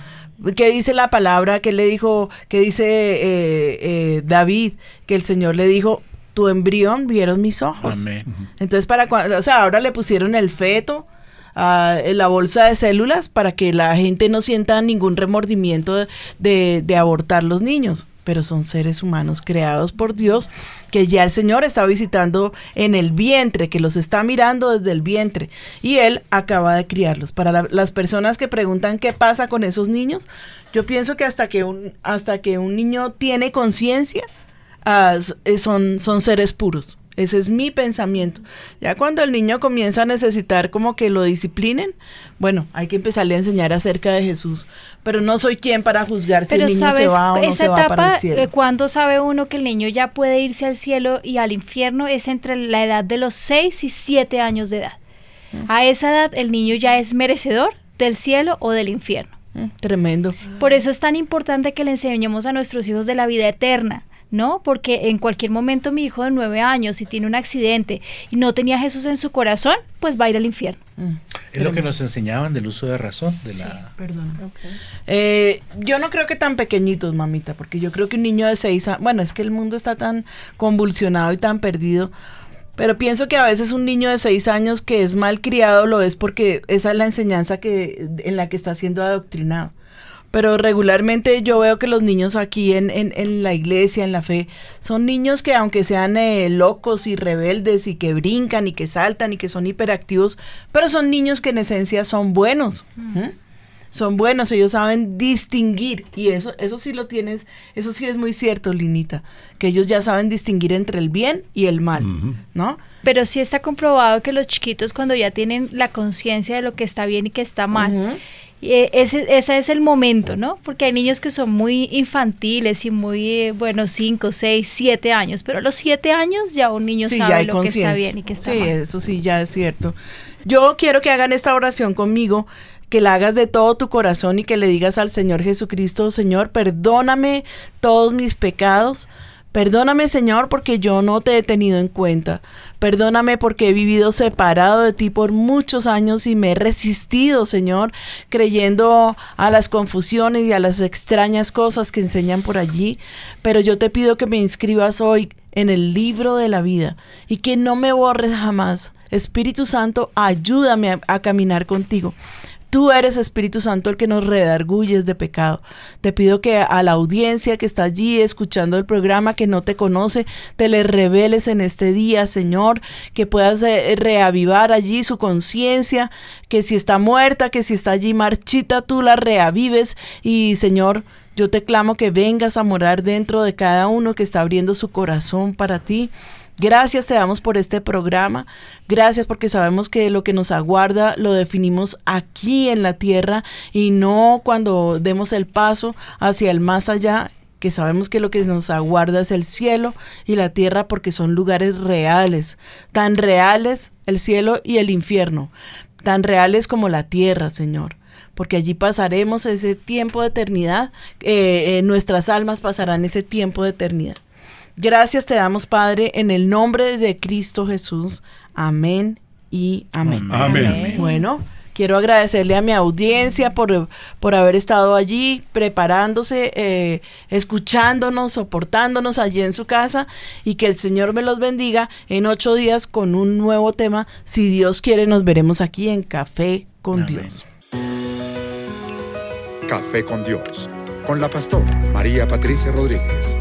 Speaker 2: ¿Qué dice la palabra? ¿Qué le dijo? ¿Qué dice eh, eh, David? Que el Señor le dijo, tu embrión vieron mis ojos.
Speaker 4: Amén.
Speaker 2: Entonces, para cuando, o sea, ahora le pusieron el feto la bolsa de células para que la gente no sienta ningún remordimiento de, abortar los niños. Pero son seres humanos creados por Dios que ya el Señor está visitando en el vientre, que los está mirando desde el vientre y Él acaba de criarlos. Para la- las personas que preguntan qué pasa con esos niños, yo pienso que hasta que un, hasta que un niño tiene conciencia, eh, son, son seres puros. Ese es mi pensamiento. Ya cuando el niño comienza a necesitar como que lo disciplinen, bueno, hay que empezarle a enseñar acerca de Jesús. Pero no soy quien para juzgar si
Speaker 5: Pero
Speaker 2: el niño
Speaker 5: sabes,
Speaker 2: se va o no
Speaker 5: esa
Speaker 2: se va para el cielo.
Speaker 5: eh, ¿cuándo sabe uno que el niño ya puede irse al cielo y al infierno? Es entre la edad de los 6 y 7 años de edad.
Speaker 2: Mm.
Speaker 5: A esa edad el niño ya es merecedor del cielo o del infierno.
Speaker 2: Mm, Tremendo.
Speaker 5: Por eso es tan importante que le enseñemos a nuestros hijos de la vida eterna, ¿no? Porque en cualquier momento mi hijo de nueve años, si tiene un accidente y no tenía a Jesús en su corazón, pues va a ir al infierno.
Speaker 4: Es lo que nos enseñaban del uso de razón, de la...
Speaker 2: Perdón. Eh, yo no creo que tan pequeñitos, mamita, porque yo creo que un niño de seis años, bueno, es que el mundo está tan convulsionado y tan perdido, pero pienso que a veces un niño de seis años que es mal criado lo es porque esa es la enseñanza que, en la que está siendo adoctrinado pero regularmente yo veo que los niños aquí en, en, la iglesia, en la fe, son niños que aunque sean eh, locos y rebeldes y que brincan y que saltan y que son hiperactivos, pero son niños que en esencia son buenos. Son buenos, ellos saben distinguir y eso, eso sí lo tienes, eso sí es muy cierto, Linita, que ellos ya saben distinguir entre el bien y el mal, ¿no?
Speaker 5: Pero sí está comprobado que los chiquitos cuando ya tienen la conciencia de lo que está bien y que está mal, eh, ese, es el momento, ¿no? Porque hay niños que son muy infantiles y muy, eh, bueno, 5, 6, 7 años, pero a los 7 años ya un niño sabe lo que está bien y que está
Speaker 2: sí,
Speaker 5: mal.
Speaker 2: Sí, eso sí, ya es cierto. Yo quiero que hagan esta oración conmigo, que la hagas de todo tu corazón y que le digas al Señor Jesucristo, Señor, perdóname todos mis pecados Perdóname, Señor, porque yo no te he tenido en cuenta. Perdóname porque he vivido separado de ti por muchos años y me he resistido, Señor, creyendo a las confusiones y a las extrañas cosas que enseñan por allí. Pero yo te pido que me inscribas hoy en el libro de la vida y que no me borres jamás. Espíritu Santo, ayúdame a, caminar contigo. Tú eres Espíritu Santo el que nos redarguyes de pecado. Te pido que a la audiencia que está allí escuchando el programa, que no te conoce, te le reveles en este día, Señor, que puedas eh, reavivar allí su conciencia, que si está muerta, que si está allí marchita, tú la reavives y, Señor, yo te clamo que vengas a morar dentro de cada uno que está abriendo su corazón para ti Gracias te damos por este programa. Gracias porque sabemos que lo que nos aguarda lo definimos aquí en la tierra y no cuando demos el paso hacia el más allá que sabemos que lo que nos aguarda es el cielo y la tierra porque son lugares reales, tan reales el cielo y el infierno, tan reales como la tierra, Señor porque allí pasaremos ese tiempo de eternidad, eh, eh, nuestras almas pasarán ese tiempo de eternidad. Gracias te damos, Padre, en el nombre de Cristo Jesús. Amén y amén.
Speaker 16: Amén.
Speaker 2: Bueno, quiero agradecerle a mi audiencia por, por haber estado allí, preparándose, eh, escuchándonos, soportándonos allí en su casa y que el Señor me los bendiga en ocho días con un nuevo tema. Si Dios quiere, nos veremos aquí en Café con Dios.
Speaker 22: Café con Dios, con la pastora María Patricia Rodríguez.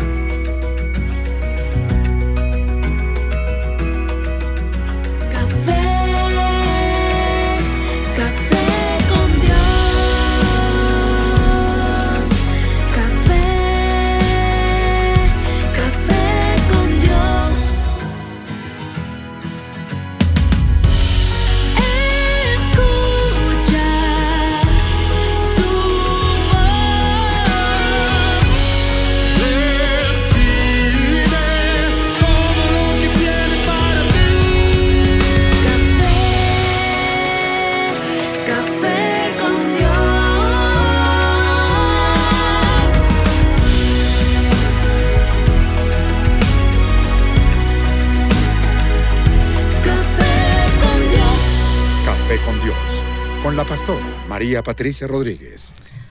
Speaker 22: La pastora María Patricia Rodríguez.